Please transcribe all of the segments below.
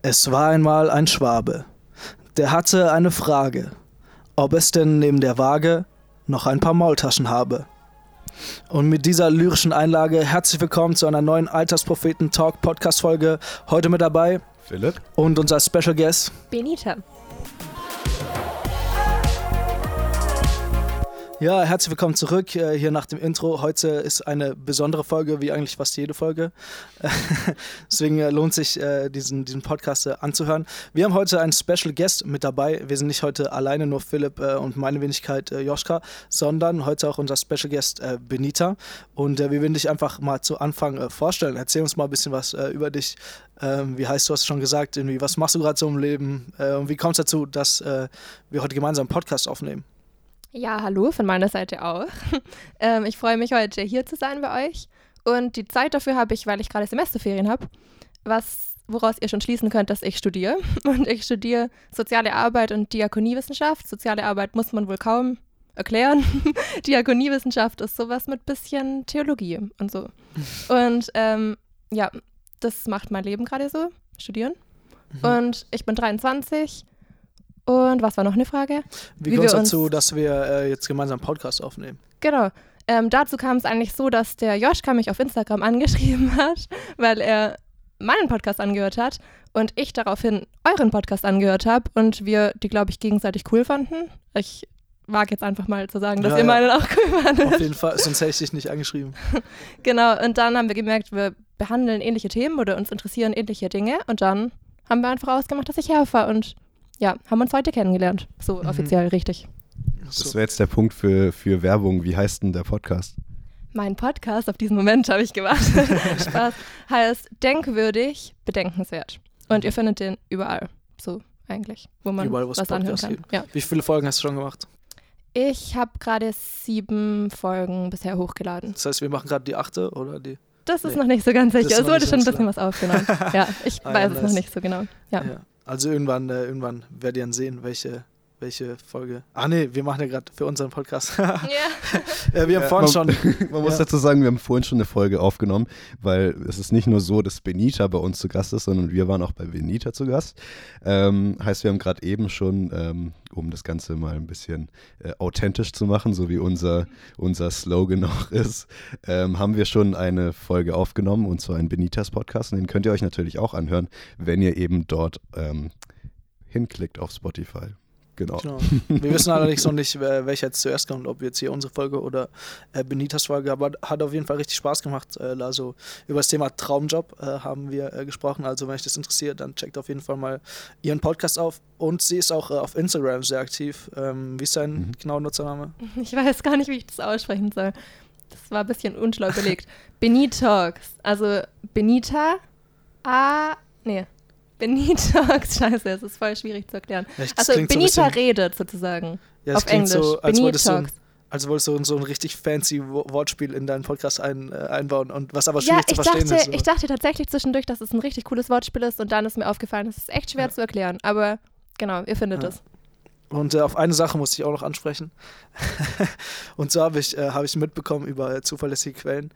Es war einmal ein Schwabe, der hatte eine Frage, ob es denn neben der Waage noch ein paar Maultaschen habe. Und mit dieser lyrischen Einlage herzlich willkommen zu einer neuen Alterspropheten Talk Podcast Folge. Heute mit dabei Philipp und unser Special Guest Benita. Ja, herzlich willkommen zurück äh, hier nach dem Intro. Heute ist eine besondere Folge, wie eigentlich fast jede Folge. Deswegen äh, lohnt sich, äh, diesen, diesen Podcast anzuhören. Wir haben heute einen Special Guest mit dabei. Wir sind nicht heute alleine, nur Philipp und meine Wenigkeit Joschka, sondern heute auch unser Special Guest Benita. Und wir würden dich einfach mal zu Anfang vorstellen. Erzähl uns mal ein bisschen was über dich. Ähm, wie heißt du, hast schon gesagt, irgendwie, was machst du gerade so im Leben? Und wie kommt es dazu, dass wir heute gemeinsam einen Podcast aufnehmen? Ja, hallo von meiner Seite auch. ähm, ich freue mich heute hier zu sein bei euch. Und die Zeit dafür habe ich, weil ich gerade Semesterferien habe, was, woraus ihr schon schließen könnt, dass ich studiere. Und ich studiere Soziale Arbeit und Diakoniewissenschaft. Soziale Arbeit muss man wohl kaum erklären. Diakoniewissenschaft ist sowas mit bisschen Theologie und so. Und ähm, ja, das macht mein Leben gerade so, studieren. Mhm. Und ich bin 23 und was war noch eine Frage? Wie, Wie kommt es dazu, dass wir äh, jetzt gemeinsam einen Podcast aufnehmen? Genau. Ähm, dazu kam es eigentlich so, dass der Joschka mich auf Instagram angeschrieben hat, weil er meinen Podcast angehört hat und ich daraufhin euren Podcast angehört habe und wir die, glaube ich, gegenseitig cool fanden. Ich wage jetzt einfach mal zu sagen, dass ja, ihr meinen auch cool fandet. Auf jeden Fall, sonst hätte ich dich nicht angeschrieben. genau, und dann haben wir gemerkt, wir behandeln ähnliche Themen oder uns interessieren ähnliche Dinge und dann haben wir einfach ausgemacht, dass ich herfahre und ja, haben uns heute kennengelernt. So mhm. offiziell richtig. Das wäre jetzt der Punkt für, für Werbung. Wie heißt denn der Podcast? Mein Podcast, auf diesen Moment habe ich gewartet. Spaß. Heißt Denkwürdig, bedenkenswert. Und ihr findet den überall. So eigentlich. Wo man überall, was anhören kann. Ja. Wie viele Folgen hast du schon gemacht? Ich habe gerade sieben Folgen bisher hochgeladen. Das heißt, wir machen gerade die achte oder die? Das ist nee. noch nicht so ganz sicher. Es wurde schon ein bisschen was aufgenommen. ja, ich ah, weiß ja, es noch nicht so genau. ja. ja. Also irgendwann, äh, irgendwann werdet ihr dann sehen, welche, welche Folge. Ah nee, wir machen ja gerade für unseren Podcast. ja. äh, wir haben ja, vorhin man, schon. Man muss dazu sagen, wir haben vorhin schon eine Folge aufgenommen, weil es ist nicht nur so, dass Benita bei uns zu Gast ist, sondern wir waren auch bei Benita zu Gast. Ähm, heißt, wir haben gerade eben schon, ähm, um das Ganze mal ein bisschen äh, authentisch zu machen, so wie unser, unser Slogan auch ist, ähm, haben wir schon eine Folge aufgenommen und zwar ein Benitas Podcast. Und den könnt ihr euch natürlich auch anhören, wenn ihr eben dort ähm, hinklickt auf Spotify. Genau. genau. Wir wissen allerdings noch nicht, welcher jetzt zuerst kommt, ob jetzt hier unsere Folge oder äh, Benitas Folge, aber hat auf jeden Fall richtig Spaß gemacht. Äh, also über das Thema Traumjob äh, haben wir äh, gesprochen. Also wenn euch das interessiert, dann checkt auf jeden Fall mal ihren Podcast auf. Und sie ist auch äh, auf Instagram sehr aktiv. Ähm, wie ist dein mhm. genauer Nutzername? Ich weiß gar nicht, wie ich das aussprechen soll. Das war ein bisschen unschlau überlegt. Benitox. Also Benita A. Nee, Benitox, scheiße, es ist voll schwierig zu erklären. Ja, also Benita so redet sozusagen. Ja, auf Englisch. So, als Benitox. Du ein, als wolltest du so ein richtig fancy Wortspiel in deinen Podcast ein, äh, einbauen und was aber schwierig ja, zu verstehen dachte, ist. Ich dachte tatsächlich zwischendurch, dass es ein richtig cooles Wortspiel ist und dann ist mir aufgefallen, es ist echt schwer ja. zu erklären. Aber genau, ihr findet es. Und äh, auf eine Sache musste ich auch noch ansprechen. und so habe ich, äh, hab ich mitbekommen über äh, zuverlässige Quellen,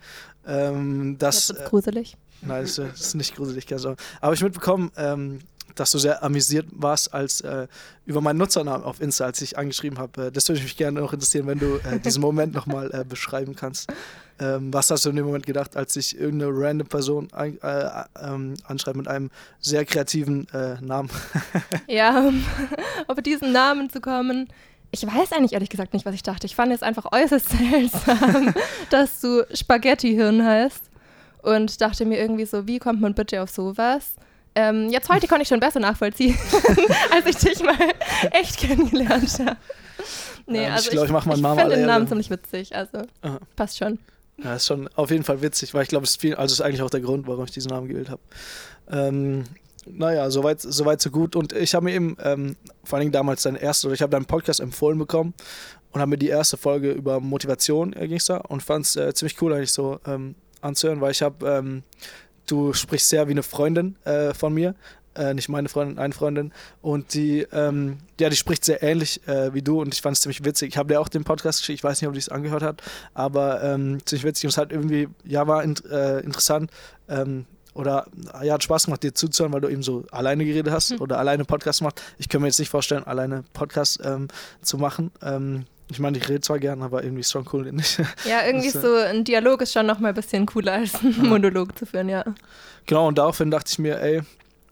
ähm, dass. Jetzt gruselig. Nein, das ist nicht gruselig, keine Sorge. Aber ich mitbekommen, ähm, dass du sehr amüsiert warst als äh, über meinen Nutzernamen auf Insta, als ich angeschrieben habe. Äh, das würde mich gerne noch interessieren, wenn du äh, diesen Moment nochmal äh, beschreiben kannst. Ähm, was hast du in dem Moment gedacht, als sich irgendeine random Person ein, äh, ähm, anschreibt mit einem sehr kreativen äh, Namen? ja, um auf diesen Namen zu kommen. Ich weiß eigentlich ehrlich gesagt nicht, was ich dachte. Ich fand es einfach äußerst seltsam, dass du Spaghetti-Hirn heißt und dachte mir irgendwie so, wie kommt man bitte auf sowas? Ähm, jetzt heute konnte ich schon besser nachvollziehen, als ich dich mal echt kennengelernt habe. Nee, ja, also ich glaube, ich mache meinen Mama Ich finde den Namen ziemlich witzig, also Aha. passt schon. Ja, ist schon auf jeden Fall witzig, weil ich glaube, es ist viel, also ist eigentlich auch der Grund, warum ich diesen Namen gewählt habe. Ähm, naja, soweit, soweit so gut. Und ich habe mir eben ähm, vor allen Dingen damals dein erste, oder ich habe deinen Podcast empfohlen bekommen und habe mir die erste Folge über Motivation äh, ging da und fand es äh, ziemlich cool, eigentlich so ähm, anzuhören, weil ich habe, ähm, du sprichst sehr wie eine Freundin äh, von mir, äh, nicht meine Freundin, eine Freundin. Und die, ähm, ja, die spricht sehr ähnlich äh, wie du und ich fand es ziemlich witzig. Ich habe dir auch den Podcast geschickt, ich weiß nicht, ob du es angehört hat, aber ähm, ziemlich witzig und es hat irgendwie, ja, war in, äh, interessant, ähm, oder ja, hat Spaß gemacht, dir zuzuhören, weil du eben so alleine geredet hast oder alleine Podcast gemacht. Ich kann mir jetzt nicht vorstellen, alleine Podcast ähm, zu machen. Ich meine, ich rede zwar gern, aber irgendwie ist schon cool nicht. Ja, irgendwie das, so ein Dialog ist schon nochmal ein bisschen cooler als ein ja. Monolog zu führen, ja. Genau, und daraufhin dachte ich mir, ey,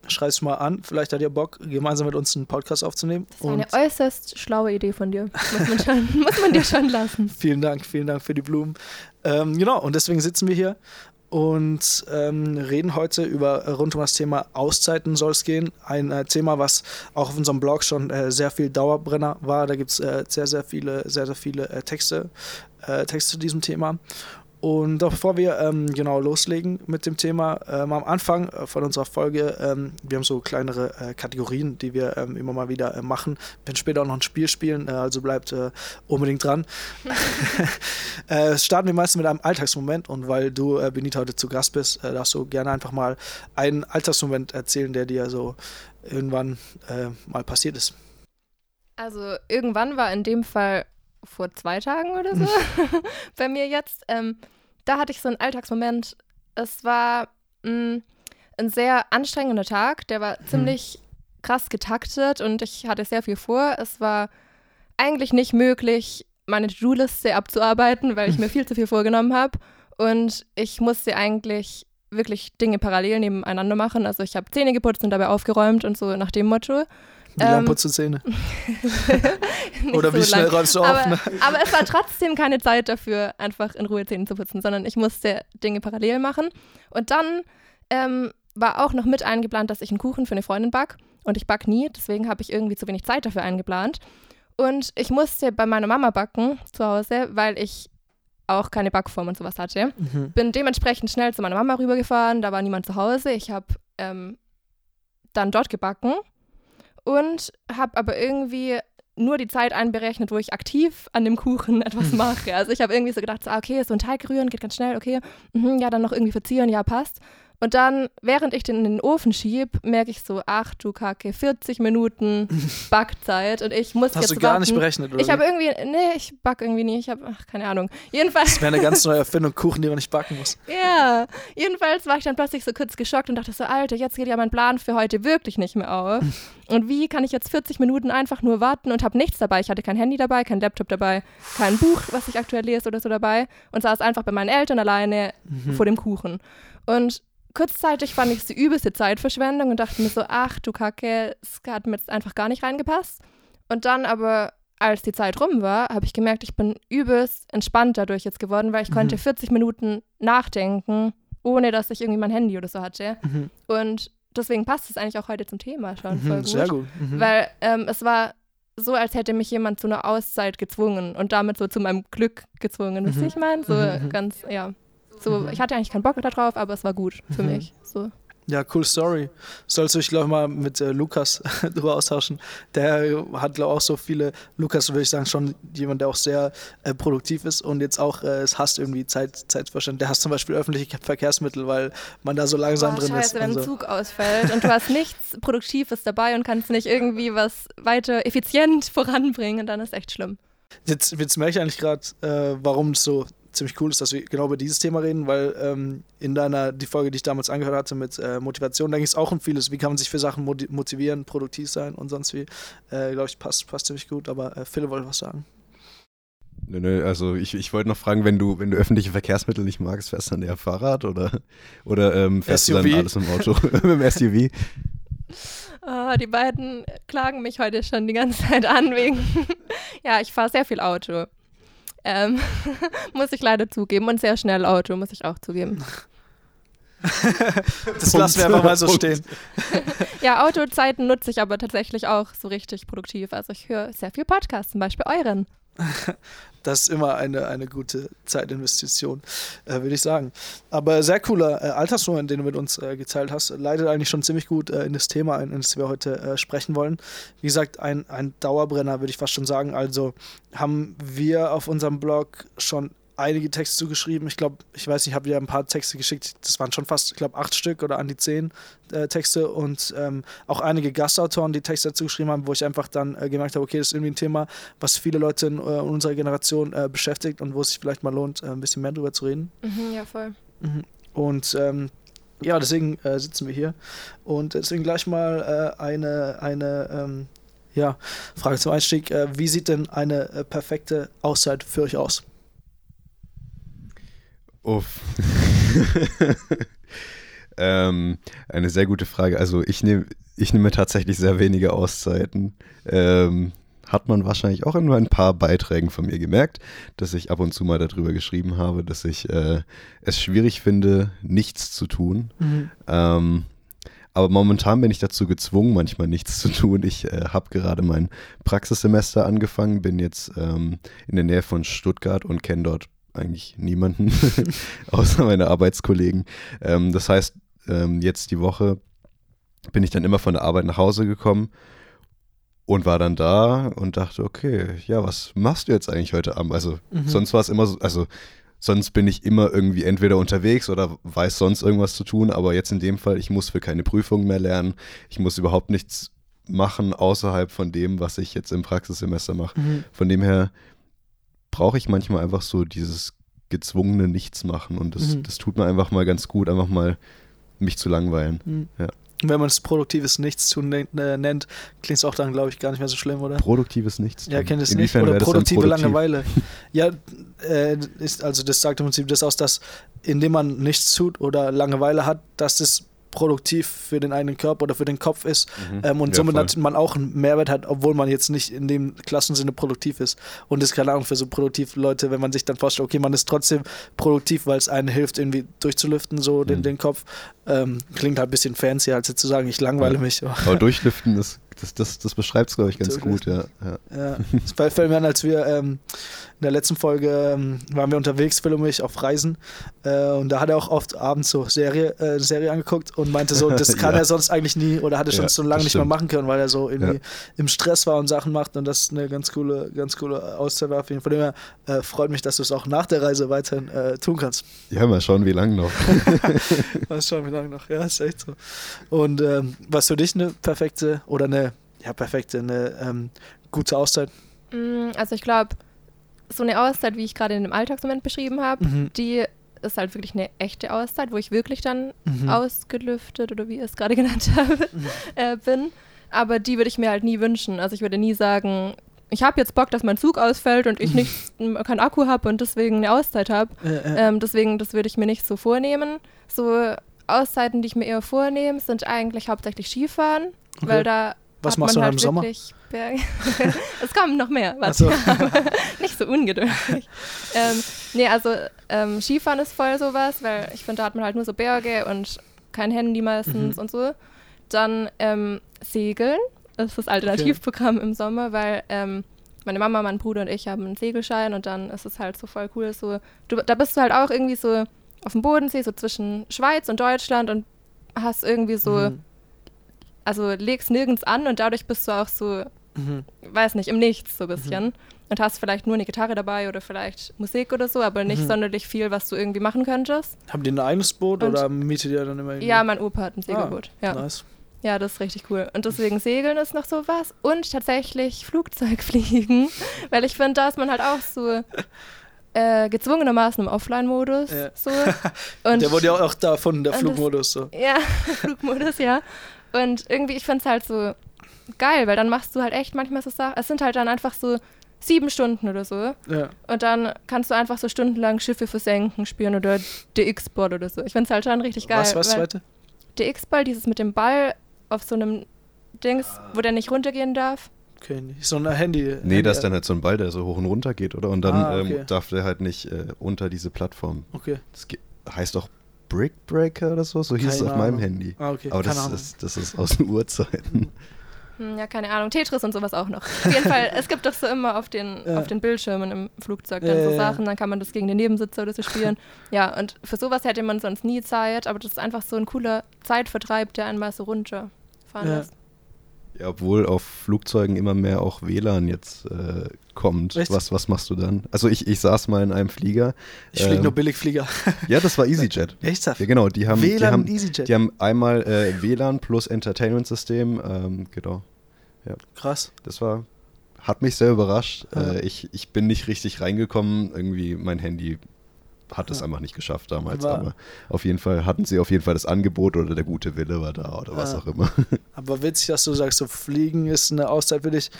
schreib's mal an, vielleicht hat ihr Bock, gemeinsam mit uns einen Podcast aufzunehmen. Das ist eine äußerst schlaue Idee von dir. Muss man, schon, muss man dir schon lassen. vielen Dank, vielen Dank für die Blumen. Ähm, genau, und deswegen sitzen wir hier und ähm, reden heute über äh, rund um das Thema Auszeiten soll es gehen. Ein äh, Thema, was auch auf unserem Blog schon äh, sehr viel Dauerbrenner war. Da gibt es äh, sehr, sehr viele, sehr, sehr viele äh, Texte, äh, Texte zu diesem Thema. Und bevor wir ähm, genau loslegen mit dem Thema, ähm, am Anfang äh, von unserer Folge, ähm, wir haben so kleinere äh, Kategorien, die wir ähm, immer mal wieder äh, machen. Wir werden später auch noch ein Spiel spielen, äh, also bleibt äh, unbedingt dran. Äh, starten wir meistens mit einem Alltagsmoment und weil du, Benita, heute zu Gast bist, darfst du gerne einfach mal einen Alltagsmoment erzählen, der dir so irgendwann mal passiert ist. Also irgendwann war in dem Fall vor zwei Tagen oder so bei mir jetzt. Ähm, da hatte ich so einen Alltagsmoment. Es war mh, mm, ein sehr anstrengender Tag. Der war hm. ziemlich krass getaktet und ich hatte sehr viel vor. Es war eigentlich nicht möglich, meine To-Do-Liste abzuarbeiten, weil ich mir viel zu viel vorgenommen habe. Und ich musste eigentlich wirklich Dinge parallel nebeneinander machen. Also ich habe Zähne geputzt und dabei aufgeräumt und so nach dem Motto. Wie ähm, putzt du Zähne? Oder wie so schnell lang. räumst du auf? Aber, ne? aber, es war trotzdem keine Zeit dafür, einfach in Ruhe Zähne zu putzen, sondern ich musste Dinge parallel machen. Und dann ähm, war auch noch mit eingeplant, dass ich einen Kuchen für eine Freundin back. Und ich back nie, deswegen habe ich irgendwie zu wenig Zeit dafür eingeplant. Und ich musste bei meiner Mama backen zu Hause, weil ich auch keine Backform und sowas hatte. Mhm. Bin dementsprechend schnell zu meiner Mama rübergefahren, da war niemand zu Hause. Ich habe ähm, dann dort gebacken und habe aber irgendwie nur die Zeit einberechnet, wo ich aktiv an dem Kuchen etwas mache. Also ich habe irgendwie so gedacht, so, ah, okay, so ein Teig rühren geht ganz schnell, okay, mhm, ja, dann noch irgendwie verzieren, ja, passt. Und dann, während ich den in den Ofen schieb, merke ich so, ach du Kacke, 40 Minuten Backzeit und ich muss Hast jetzt du gar warten. nicht berechnet, oder? Ich habe irgendwie, nee, ich back irgendwie nie, ich habe, ach, keine Ahnung. Jedenfalls. Das wäre eine ganz neue Erfindung, Kuchen, die man nicht backen muss. Ja, jedenfalls war ich dann plötzlich so kurz geschockt und dachte so, Alter, jetzt geht ja mein Plan für heute wirklich nicht mehr auf. Und wie kann ich jetzt 40 Minuten einfach nur warten und habe nichts dabei? Ich hatte kein Handy dabei, kein Laptop dabei, kein Buch, was ich aktuell lese oder so dabei und saß einfach bei meinen Eltern alleine mhm. vor dem Kuchen. Und kurzzeitig fand ich es die übelste Zeitverschwendung und dachte mir so, ach du Kacke, es hat mir jetzt einfach gar nicht reingepasst. Und dann aber, als die Zeit rum war, habe ich gemerkt, ich bin übelst entspannt dadurch jetzt geworden, weil ich mhm. konnte 40 Minuten nachdenken, ohne dass ich irgendwie mein Handy oder so hatte. Mhm. Und deswegen passt es eigentlich auch heute zum Thema schon mhm, voll gut. Sehr gut. Mhm. Weil ähm, es war so, als hätte mich jemand zu einer Auszeit gezwungen und damit so zu meinem Glück gezwungen. Wisst ihr, mhm. ich meine? So mhm. ganz, ja. So, mhm. ich hatte eigentlich keinen Bock darauf, aber es war gut für mhm. mich. So. Ja, cool Story. Sollst du dich, glaube ich, mal mit äh, Lukas drüber austauschen. Der hat, glaube ich, auch so viele, Lukas würde ich sagen, schon jemand, der auch sehr äh, produktiv ist und jetzt auch äh, es hasst irgendwie Zeit, Zeitverstand. Der hasst zum Beispiel öffentliche Verkehrsmittel, weil man da so langsam Boah, drin scheiße, ist. wenn ein Zug ausfällt und du hast nichts Produktives dabei und kannst nicht irgendwie was weiter effizient voranbringen, dann ist echt schlimm. Jetzt, jetzt merke ich eigentlich gerade, äh, warum es so ziemlich cool ist, dass wir genau über dieses Thema reden, weil ähm, in deiner, die Folge, die ich damals angehört hatte mit äh, Motivation, da ging es auch um vieles. Wie kann man sich für Sachen motivieren, produktiv sein und sonst wie. Äh, Glaube ich, passt, passt ziemlich gut, aber äh, Philipp wollte was sagen. Nö, nö, also ich, ich wollte noch fragen, wenn du, wenn du öffentliche Verkehrsmittel nicht magst, fährst du dann eher Fahrrad oder, oder ähm, fährst SUV? du dann alles im Auto mit dem SUV? Oh, die beiden klagen mich heute schon die ganze Zeit an wegen. ja, ich fahre sehr viel Auto. Ähm, muss ich leider zugeben. Und sehr schnell Auto, muss ich auch zugeben. das lassen wir einfach mal so stehen. ja, Autozeiten nutze ich aber tatsächlich auch so richtig produktiv. Also ich höre sehr viel Podcasts, zum Beispiel euren. Das ist immer eine, eine gute Zeitinvestition, äh, würde ich sagen. Aber sehr cooler äh, Altersmoment, den du mit uns äh, geteilt hast, leitet eigentlich schon ziemlich gut äh, in das Thema ein, in das wir heute äh, sprechen wollen. Wie gesagt, ein, ein Dauerbrenner, würde ich fast schon sagen. Also haben wir auf unserem Blog schon einige Texte zugeschrieben. Ich glaube, ich weiß nicht, ich habe dir ein paar Texte geschickt. Das waren schon fast, ich glaube, acht Stück oder an die zehn äh, Texte und ähm, auch einige Gastautoren, die Texte dazu geschrieben haben, wo ich einfach dann äh, gemerkt habe, okay, das ist irgendwie ein Thema, was viele Leute in, äh, unserer Generation äh, beschäftigt und wo es sich vielleicht mal lohnt, äh, ein bisschen mehr drüber zu reden. Mhm, ja, voll. Mhm. Und ähm, ja, deswegen äh, sitzen wir hier. Und deswegen gleich mal eine, eine ähm, ja, Frage zum Einstieg. Wie sieht denn eine perfekte Auszeit für euch aus? Uff. ähm, eine sehr gute Frage. Also ich nehme ich nehme tatsächlich sehr wenige Auszeiten. Ähm, hat man wahrscheinlich auch in nur ein paar Beiträgen von mir gemerkt, dass ich ab und zu mal darüber geschrieben habe, dass ich äh, es schwierig finde, nichts zu tun. Mhm. Ähm, aber momentan bin ich dazu gezwungen, manchmal nichts zu tun. Ich äh, habe gerade mein Praxissemester angefangen, bin jetzt ähm, in der Nähe von Stuttgart und kenne dort eigentlich niemanden, außer meine Arbeitskollegen. Ähm, das heißt, ähm, jetzt die Woche bin ich dann immer von der Arbeit nach Hause gekommen und war dann da und dachte, okay, ja, was machst du jetzt eigentlich heute Abend? Also mhm. sonst war es immer so, also sonst bin ich immer irgendwie entweder unterwegs oder weiß sonst irgendwas zu tun, aber jetzt in dem Fall, ich muss für keine Prüfung mehr lernen, ich muss überhaupt nichts machen außerhalb von dem, was ich jetzt im Praxissemester mache. Mhm. Von dem her brauche ich manchmal einfach so dieses gezwungene Nichts machen und das, mhm. das tut mir einfach mal ganz gut, einfach mal mich zu langweilen. Mhm. Ja wenn man es produktives Nichtstun äh, nennt, klingt es auch dann, glaube ich, gar nicht mehr so schlimm, oder? Produktives Nichtstun. Ja, kennt es nicht. Oder produktive produktiv? Langeweile. ja, äh, ist, also das sagt im Prinzip das aus, dass indem man nichts tut oder Langeweile hat, dass das produktiv für den eigenen Körper oder für den Kopf ist mhm. ähm, und ja, somit hat man auch einen Mehrwert hat, obwohl man jetzt nicht in dem Klassensinne produktiv ist. Und das ist keine Ahnung für so produktiv Leute, wenn man sich dann vorstellt, okay, man ist trotzdem produktiv, weil es einem hilft, irgendwie durchzulüften, so mhm. den, den Kopf. Ähm, klingt halt ein bisschen fancy, als zu sagen, ich langweile ja. mich. Aber durchlüften ist das, das, das beschreibt es, glaube ich, ganz gut, ja. Ja, ja. fällt mir an, als wir ähm, in der letzten Folge ähm, waren wir unterwegs, Phil und mich, auf Reisen. Äh, und da hat er auch oft abends so Serie, äh, Serie angeguckt und meinte so, das kann ja. er sonst eigentlich nie oder hat er schon so lange nicht mehr machen können, weil er so irgendwie im Stress war und Sachen macht und das eine ganz coole, ganz coole Auszeit war. Von dem her äh, freut mich, dass du es auch nach der Reise weiterhin äh, tun kannst. Ja, mal schauen, wie lange noch. mal schauen, wie lange noch. Ja, ist echt so. Und ähm, was für dich eine perfekte oder eine ja, perfekt, eine ähm, gute Auszeit? Mm, also ich glaube, so eine Auszeit, wie ich gerade in dem Alltagsmoment beschrieben habe, mhm. die ist halt wirklich eine echte Auszeit, wo ich wirklich dann mhm. ausgelüftet oder wie ihr es gerade genannt habt, mhm. äh, bin. Aber die würde ich mir halt nie wünschen. Also ich würde nie sagen, ich habe jetzt Bock, dass mein Zug ausfällt und ich nicht keinen Akku habe und deswegen eine Auszeit habe. Äh, äh. ähm, deswegen, das würde ich mir nicht so vornehmen. So Auszeiten, die ich mir eher vornehme, sind eigentlich hauptsächlich Skifahren, okay. weil da was machst du halt im Sommer? es kommen noch mehr. So. Nicht so ungeduldig. ähm, nee, also ähm, Skifahren ist voll sowas, weil ich finde, da hat man halt nur so Berge und kein Handy meistens mhm. und so. Dann ähm, Segeln ist das Alternativprogramm okay. im Sommer, weil ähm, meine Mama, mein Bruder und ich haben einen Segelschein und dann ist es halt so voll cool. So, du, da bist du halt auch irgendwie so auf dem Bodensee, so zwischen Schweiz und Deutschland und hast irgendwie so mhm also legst nirgends an und dadurch bist du auch so, mhm. weiß nicht, im Nichts so ein bisschen. Mhm. Und hast vielleicht nur eine Gitarre dabei oder vielleicht Musik oder so, aber nicht mhm. sonderlich viel, was du irgendwie machen könntest. Haben die ein eigenes Boot und oder mietet ihr dann immer irgendwie? Ja, mein Opa hat ein Segelboot. Ah, ja. Nice. Ja, das ist richtig cool. Und deswegen Segeln ist noch so was. Und tatsächlich Flugzeugfliegen, weil ich finde, da ist man halt auch so äh, gezwungenermaßen im Offline-Modus. Ja. So. der wurde ja auch davon, der Flugmodus. So. Ja, Flugmodus, ja. Und irgendwie, ich finde es halt so geil, weil dann machst du halt echt manchmal so Sachen. Es sind halt dann einfach so sieben Stunden oder so. Ja. Und dann kannst du einfach so stundenlang Schiffe versenken spielen oder DX-Ball oder so. Ich finde es halt schon richtig geil. Was, was zweite? DX-Ball, dieses mit dem Ball auf so einem Dings, wo der nicht runtergehen darf. Okay, nicht so ein Handy. Nee, Handy das ist dann halt so ein Ball, der so hoch und runter geht, oder? Und dann ah, okay. ähm, darf der halt nicht äh, unter diese Plattform. Okay. Das heißt auch Brickbreaker oder so, so hieß es auf meinem Handy. Ah, okay. Aber das ist, das ist aus den Urzeiten. Hm, ja, keine Ahnung. Tetris und sowas auch noch. Auf jeden Fall, es gibt doch so immer auf den, ja. auf den Bildschirmen im Flugzeug dann ja, so Sachen, dann kann man das gegen den Nebensitzer oder so spielen. ja, und für sowas hätte man sonst nie Zeit, aber das ist einfach so ein cooler Zeitvertreib, der einmal so runterfahren ja. lässt. Ja, obwohl auf Flugzeugen immer mehr auch WLAN jetzt äh, kommt. Was, was machst du dann? Also ich, ich saß mal in einem Flieger. Ich fliege ähm, nur Billigflieger. ja, das war EasyJet. Echtzhaft? Ja, genau. Die haben, WLAN die haben, EasyJet. Die haben einmal äh, WLAN plus Entertainment-System. Ähm, genau. Ja. Krass. Das war, hat mich sehr überrascht. Ja. Äh, ich, ich bin nicht richtig reingekommen. Irgendwie mein Handy hat es Ja. einfach nicht geschafft damals. War- aber auf jeden Fall hatten sie auf jeden Fall das Angebot oder der gute Wille war da oder was Ja. auch immer. Aber witzig, dass du sagst, so Fliegen ist eine Auszeit für dich.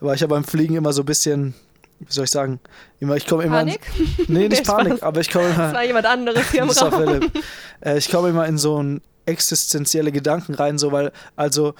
Aber ich habe beim Fliegen immer so ein bisschen, wie soll ich sagen, immer, ich komme immer. Panik? In, nee, nicht Panik, Spaß. aber ich komme Das immer. war jemand anderes hier im Das war Raum. Philipp. Äh, ich komme immer in so ein existenzielle Gedanken rein, so weil, also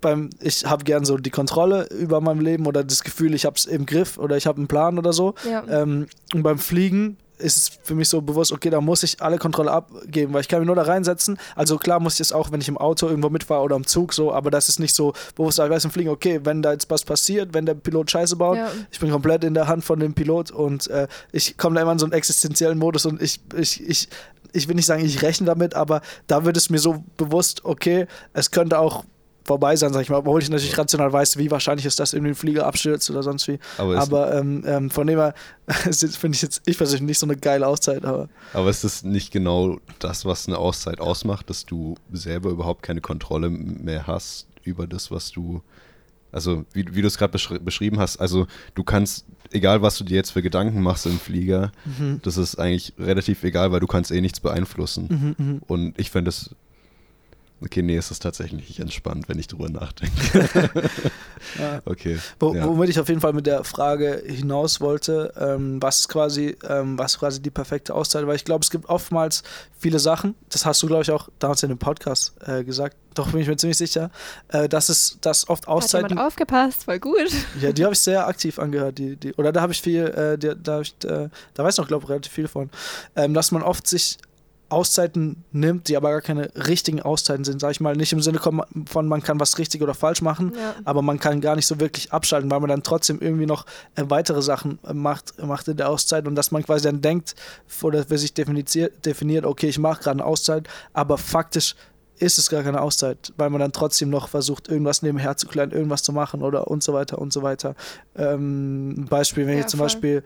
beim, ich habe gern so die Kontrolle über mein Leben oder das Gefühl, ich habe es im Griff oder ich habe einen Plan oder so. Ja. Ähm, und beim Fliegen ist es für mich so bewusst, okay, da muss ich alle Kontrolle abgeben, weil ich kann mich nur da reinsetzen. Also klar muss ich es auch, wenn ich im Auto irgendwo mitfahre oder im Zug so, aber das ist nicht so bewusst, ich weiß im Fliegen, okay, wenn da jetzt was passiert, wenn der Pilot Scheiße baut, Ja. ich bin komplett in der Hand von dem Pilot und äh, ich komme da immer in so einen existenziellen Modus und ich, ich, ich, ich will nicht sagen, ich rechne damit, aber da wird es mir so bewusst, okay, es könnte auch vorbei sein, sag ich mal, obwohl ich natürlich rational weiß, wie wahrscheinlich ist, dass irgendwie ein Flieger abstürzt oder sonst wie. Aber, Aber ähm, ähm, von dem her finde ich jetzt, ich persönlich nicht so eine geile Auszeit, aber aber ist es nicht genau das, was eine Auszeit ausmacht, dass du selber überhaupt keine Kontrolle mehr hast über das, was du. Also, wie, wie du es gerade beschri beschrieben hast, also du kannst, egal was du dir jetzt für Gedanken machst im Flieger, das ist eigentlich relativ egal, weil du kannst eh nichts beeinflussen. mhm, Und ich finde es. Okay, nee, es ist tatsächlich nicht entspannt, wenn ich drüber nachdenke. ja. Okay. Wo, ja. Womit ich auf jeden Fall mit der Frage hinaus wollte, ähm, was quasi, ähm, was quasi die perfekte Auszeit, weil ich glaube, es gibt oftmals viele Sachen, das hast du, glaube ich, auch damals in dem Podcast äh, gesagt, doch bin ich mir ziemlich sicher, äh, dass es dass oft Hat Auszeiten, jemand aufgepasst, voll gut. ja, die habe ich sehr aktiv angehört, die, die, oder da habe ich viel, äh, die, da, hab ich, äh, da weiß ich noch, glaube ich, relativ viel von, ähm, dass man oft sich Auszeiten nimmt, die aber gar keine richtigen Auszeiten sind, sage ich mal, nicht im Sinne von, man kann was richtig oder falsch machen, Ja. aber man kann gar nicht so wirklich abschalten, weil man dann trotzdem irgendwie noch äh, weitere Sachen äh, macht, macht in der Auszeit und dass man quasi dann denkt oder für sich definiert, okay, ich mache gerade eine Auszeit, aber faktisch ist es gar keine Auszeit, weil man dann trotzdem noch versucht, irgendwas nebenher zu klären, irgendwas zu machen oder und so weiter und so weiter. Ähm, Beispiel, wenn Ja, ich zum voll. Beispiel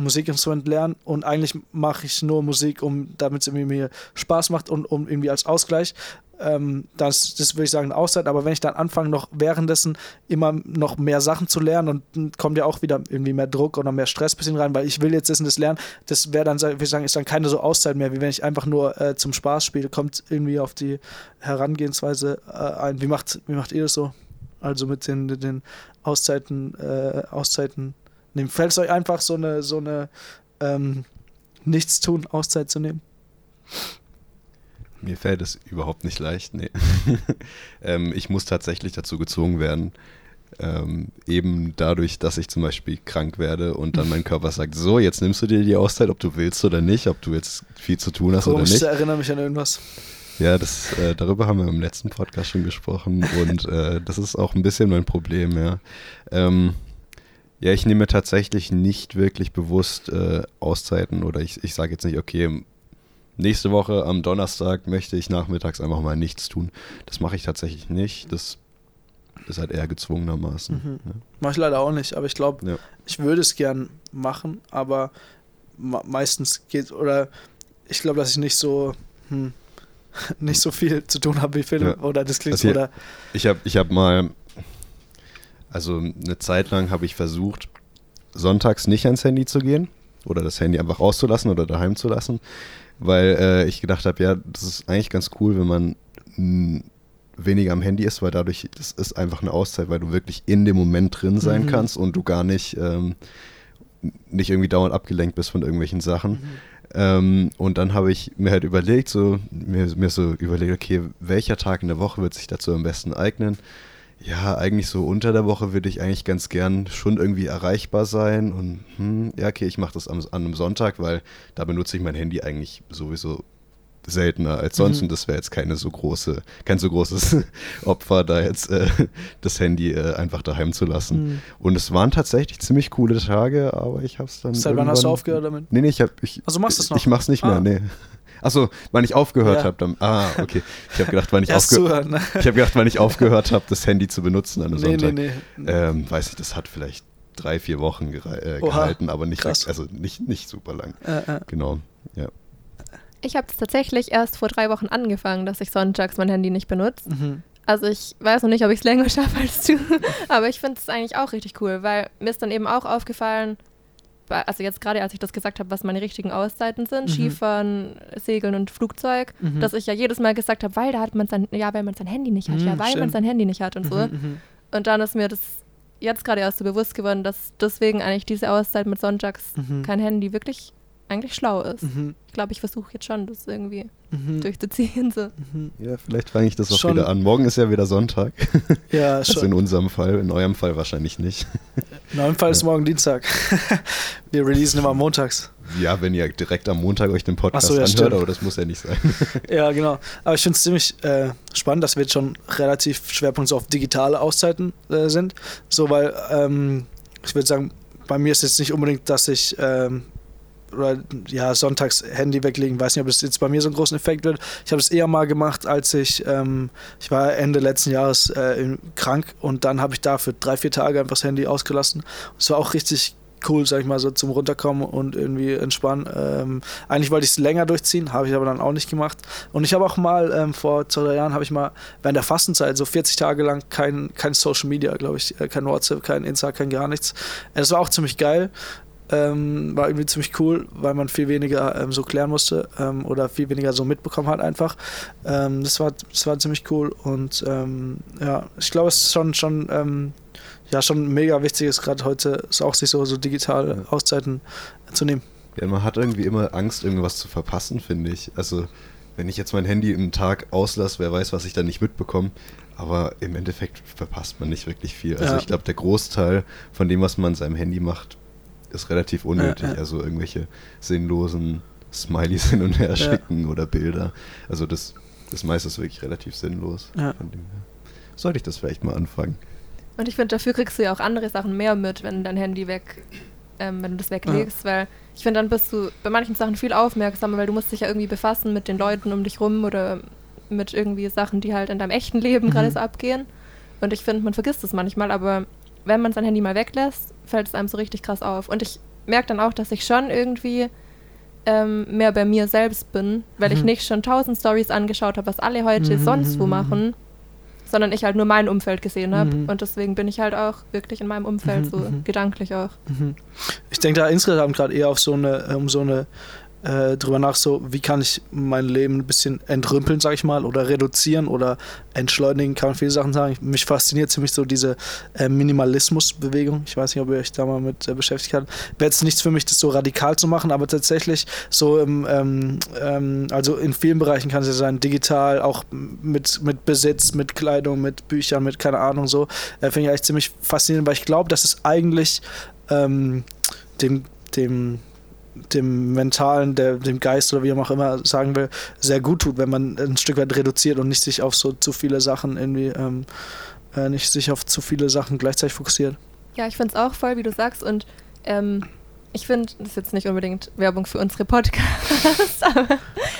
Musikinstrument lerne und eigentlich mache ich nur Musik, um damit es mir Spaß macht und um irgendwie als Ausgleich. Ähm, das, das würde ich sagen, eine Auszeit, aber wenn ich dann anfange, noch währenddessen immer noch mehr Sachen zu lernen und dann kommt ja auch wieder irgendwie mehr Druck oder mehr Stress bisschen rein, weil ich will jetzt das und das lernen, das wäre dann, würde ich sagen, ist dann keine so Auszeit mehr, wie wenn ich einfach nur äh, zum Spaß spiele, kommt irgendwie auf die Herangehensweise äh, ein. Wie macht, wie macht ihr das so? Also mit den, den Auszeiten, äh, Auszeiten nehmen. Fällt es euch einfach so eine, so eine ähm, Nichtstun, Auszeit zu nehmen? Mir fällt es überhaupt nicht leicht, nee. ähm, ich muss tatsächlich dazu gezwungen werden. Ähm, eben dadurch, dass ich zum Beispiel krank werde und dann mein Körper sagt, so, jetzt nimmst du dir die Auszeit, ob du willst oder nicht, ob du jetzt viel zu tun hast Komisch, oder nicht. das erinnert mich an irgendwas. Ja, das, äh, darüber haben wir im letzten Podcast schon gesprochen und äh, das ist auch ein bisschen mein Problem, ja. Ähm, ja, ich nehme tatsächlich nicht wirklich bewusst äh, Auszeiten oder ich, ich sage jetzt nicht, okay, nächste Woche am Donnerstag möchte ich nachmittags einfach mal nichts tun. Das mache ich tatsächlich nicht. Das ist halt eher gezwungenermaßen. Mhm. Ja. Mach ich leider auch nicht, aber ich glaube, Ja. ich würde es gern machen, aber me- meistens geht, oder ich glaube, dass ich nicht so, hm, nicht so viel zu tun habe wie Philipp, Ja. oder das klingt Also hier- oder Ich habe ich hab mal, also eine Zeit lang habe ich versucht, sonntags nicht ans Handy zu gehen oder das Handy einfach rauszulassen oder daheim zu lassen, weil äh, ich gedacht habe, ja, das ist eigentlich ganz cool, wenn man mh, weniger am Handy ist, weil dadurch, das ist einfach eine Auszeit, weil du wirklich in dem Moment drin sein Mhm. kannst und du gar nicht, ähm, nicht irgendwie dauernd abgelenkt bist von irgendwelchen Sachen. Mhm. Ähm, und dann habe ich mir halt überlegt, so, mir, mir so überlegt, okay, welcher Tag in der Woche wird sich dazu am besten eignen? Ja, eigentlich so unter der Woche würde ich eigentlich ganz gern schon irgendwie erreichbar sein. Und hm, ja, okay, ich mache das am, an einem Sonntag, weil da benutze ich mein Handy eigentlich sowieso seltener als sonst. Mhm. Und das wäre jetzt keine so große, kein so großes Opfer, da jetzt äh, das Handy äh, einfach daheim zu lassen. Hm. Und es waren tatsächlich ziemlich coole Tage, aber ich habe es dann. Seit wann hast du aufgehört damit? Nee, nee, ich hab, ich, Also machst du es noch? Ich mach's nicht mehr, Ah. nee. Achso, wann ich aufgehört Ja. habe, dann. Ah, okay. Ich habe gedacht, wann ich, aufge zuhören, ne? ich hab gedacht, wann ich aufgehört habe, das Handy zu benutzen an einem Nee, nee, Sonntag. nee. Ähm, weiß ich, das hat vielleicht drei, vier Wochen gere- äh, Oha, gehalten, aber nicht, krass. also nicht, nicht super lang. Äh, äh. Genau. Ja. Ich habe es tatsächlich erst vor drei Wochen angefangen, dass ich sonntags mein Handy nicht benutze. Mhm. Also ich weiß noch nicht, ob ich es länger schaffe als du, aber ich finde es eigentlich auch richtig cool, weil mir ist dann eben auch aufgefallen, also jetzt gerade als ich das gesagt habe, was meine richtigen Auszeiten sind, Mhm. Skifahren, Segeln und Flugzeug, Mhm. dass ich ja jedes Mal gesagt habe, weil da hat man sein, ja, weil man sein Handy nicht hat, Mhm, ja, weil man stimmt. sein Handy nicht hat und so. Mhm, mhm. Und dann ist mir das jetzt gerade erst so bewusst geworden, dass deswegen eigentlich diese Auszeit mit Sonntags Mhm. kein Handy wirklich eigentlich schlau ist. Mhm. Ich glaube, ich versuche jetzt schon, das irgendwie Mhm. durchzuziehen. So. Mhm. Ja, vielleicht fange ich das auch Schon- wieder an. Morgen ist ja wieder Sonntag. Ja, Also schon. in unserem Fall, in eurem Fall wahrscheinlich nicht. In eurem Fall ist morgen Dienstag. Wir releasen immer montags. Ja, wenn ihr direkt am Montag euch den Podcast so, ja, anhört, stimmt. aber das muss ja nicht sein. Ja, genau. Aber ich finde es ziemlich äh, spannend, dass wir jetzt schon relativ Schwerpunkt so auf digitale Auszeiten äh, sind. So, weil ähm, ich würde sagen, bei mir ist jetzt nicht unbedingt, dass ich ähm, oder, ja, sonntags Handy weglegen, weiß nicht, ob es jetzt bei mir so einen großen Effekt wird. Ich habe es eher mal gemacht, als ich, ähm, ich war Ende letzten Jahres äh, krank und dann habe ich da für drei, vier Tage einfach das Handy ausgelassen. Es war auch richtig cool, sag ich mal, so zum Runterkommen und irgendwie entspannen. Ähm, eigentlich wollte ich es länger durchziehen, habe ich aber dann auch nicht gemacht. Und ich habe auch mal ähm, vor zwei, drei Jahren, habe ich mal während der Fastenzeit so 40 Tage lang kein, kein Social Media, glaube ich, äh, kein WhatsApp, kein Insta, kein gar nichts. Das war auch ziemlich geil. Ähm, war irgendwie ziemlich cool, weil man viel weniger ähm, so klären musste ähm, oder viel weniger so mitbekommen hat einfach. Ähm, das, war, das war ziemlich cool und ähm, ja, ich glaube, es ist schon, schon, ähm, ja, schon mega wichtig ist gerade heute, ist auch sich so, so digitale Ja. Auszeiten zu nehmen. Ja, man hat irgendwie immer Angst, irgendwas zu verpassen, finde ich. Also, wenn ich jetzt mein Handy einen Tag auslasse, wer weiß, was ich dann nicht mitbekomme. Aber im Endeffekt verpasst man nicht wirklich viel. Also, Ja. ich glaube, der Großteil von dem, was man an seinem Handy macht, ist relativ unnötig. Ja, ja. Also, irgendwelche sinnlosen Smileys hin und her Ja. schicken oder Bilder. Also, das, das meiste ist wirklich relativ sinnlos. Ja. Von dem her. Sollte ich das vielleicht mal anfangen? Und ich finde, dafür kriegst du ja auch andere Sachen mehr mit, wenn dein Handy weg, ähm, wenn du das weglegst, weil ich finde, dann bist du bei manchen Sachen viel aufmerksamer, weil du musst dich ja irgendwie befassen mit den Leuten um dich rum oder mit irgendwie Sachen, die halt in deinem echten Leben Mhm. gerade so abgehen. Und ich finde, man vergisst es manchmal, aber wenn man sein Handy mal weglässt, fällt es einem so richtig krass auf. Und ich merke dann auch, dass ich schon irgendwie ähm, mehr bei mir selbst bin, weil ich Mhm. nicht schon tausend Stories angeschaut habe, was alle heute Mhm, sonst wo machen, sondern ich halt nur mein Umfeld gesehen habe. Mhm. Und deswegen bin ich halt auch wirklich in meinem Umfeld Mhm, so mhm. gedanklich auch. Mhm. Ich denke da insgesamt gerade eher auf so eine, um so eine äh, drüber nach, so wie kann ich mein Leben ein bisschen entrümpeln, sag ich mal, oder reduzieren oder entschleunigen, kann man viele Sachen sagen. Mich fasziniert ziemlich so diese äh, Minimalismus-Bewegung. Ich weiß nicht, ob ihr euch da mal mit äh, beschäftigt habt. Wäre jetzt nichts für mich, das so radikal zu machen, aber tatsächlich so im, ähm, ähm, also in vielen Bereichen kann es ja sein, digital, auch mit, mit Besitz, mit Kleidung, mit Büchern, mit keine Ahnung so, äh, finde ich eigentlich ziemlich faszinierend, weil ich glaube, dass es eigentlich ähm, dem, dem, dem mentalen, der, dem Geist oder wie man auch immer sagen will, sehr gut tut, wenn man ein Stück weit reduziert und nicht sich auf so zu viele Sachen irgendwie, ähm, äh, nicht sich auf zu viele Sachen gleichzeitig fokussiert. Ja, ich finde es auch voll, wie du sagst. Und ähm, ich finde, das ist jetzt nicht unbedingt Werbung für unsere Podcasts, aber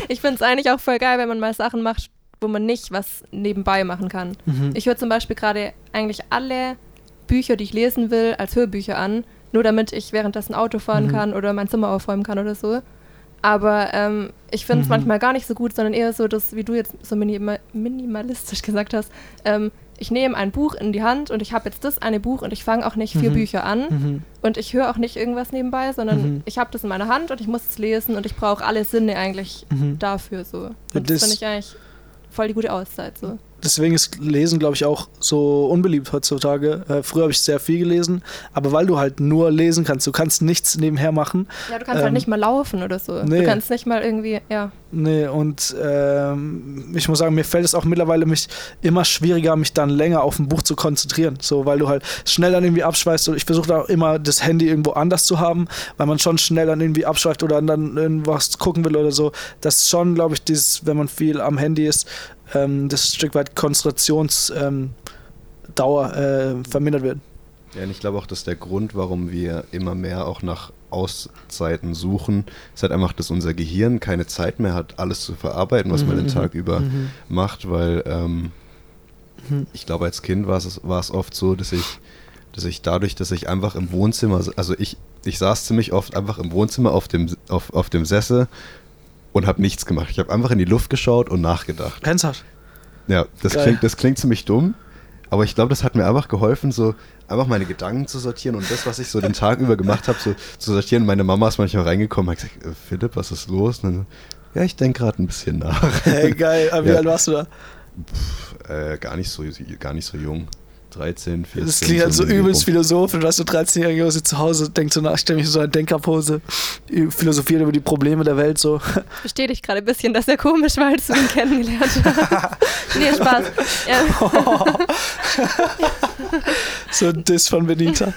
ich finde es eigentlich auch voll geil, wenn man mal Sachen macht, wo man nicht was nebenbei machen kann. Mhm. Ich höre zum Beispiel gerade eigentlich alle Bücher, die ich lesen will, als Hörbücher an, nur damit ich währenddessen Auto fahren Mhm. kann oder mein Zimmer aufräumen kann oder so. Aber ähm, ich finde es Mhm. manchmal gar nicht so gut, sondern eher so, dass, wie du jetzt so minima minimalistisch gesagt hast, ähm, ich nehme ein Buch in die Hand und ich habe jetzt das eine Buch und ich fange auch nicht vier Mhm. Bücher an Mhm. und ich höre auch nicht irgendwas nebenbei, sondern Mhm. ich habe das in meiner Hand und ich muss es lesen und ich brauche alle Sinne eigentlich Mhm. dafür so. Und das das- finde ich eigentlich voll die gute Auszeit so. Deswegen ist Lesen, glaube ich, auch so unbeliebt heutzutage. Äh, früher habe ich sehr viel gelesen, aber weil du halt nur lesen kannst, du kannst nichts nebenher machen. Ja, du kannst Ähm, halt nicht mal laufen oder so. nee. Du kannst nicht mal irgendwie, ja. Nee, und ähm, ich muss sagen, mir fällt es auch mittlerweile mich immer schwieriger, mich dann länger auf ein Buch zu konzentrieren. So, weil du halt schnell dann irgendwie abschweifst. Und ich versuche da auch immer das Handy irgendwo anders zu haben, weil man schon schnell dann irgendwie abschweift oder dann irgendwas gucken will oder so. Das ist schon, glaube ich, dieses, wenn man viel am Handy ist, ähm, das Stück weit Konzentrationsdauer ähm, äh, vermindert wird. Ja, und ich glaube auch, dass der Grund, warum wir immer mehr auch nach Auszeiten suchen, ist halt einfach, dass unser Gehirn keine Zeit mehr hat, alles zu verarbeiten, was man den Mhm, Tag mhm, über mhm. macht, weil ähm, Mhm. ich glaube, als Kind war es, war es oft so, dass ich, dass ich dadurch, dass ich einfach im Wohnzimmer, also ich, ich saß ziemlich oft einfach im Wohnzimmer auf dem, auf, auf dem Sessel und habe nichts gemacht. Ich habe einfach in die Luft geschaut und nachgedacht. Ernsthaft? Ja, das Geil. klingt, das klingt ziemlich dumm, Aber ich glaube, das hat mir einfach geholfen, so einfach meine Gedanken zu sortieren und das, was ich so den Tag über gemacht habe, so zu sortieren. Meine Mama ist manchmal reingekommen und hat gesagt, äh, Philipp, was ist los? Und dann, ja, ich denke gerade ein bisschen nach. Hey, geil. Aber wie Ja. alt warst du da? Pff, äh, gar, nicht so, gar nicht so jung. 13, 14. Das klingt halt so übelst philosophisch. Weißt du, 13-Jährige Junge sitzt zu Hause, denkt so nach, ich stelle mich in so eine Denkerpose, philosophiert über die Probleme der Welt so. Verstehe dich gerade ein bisschen, dass er komisch war, als du ihn kennengelernt hast. nee, Spaß. Ja, So ein Diss von Benita.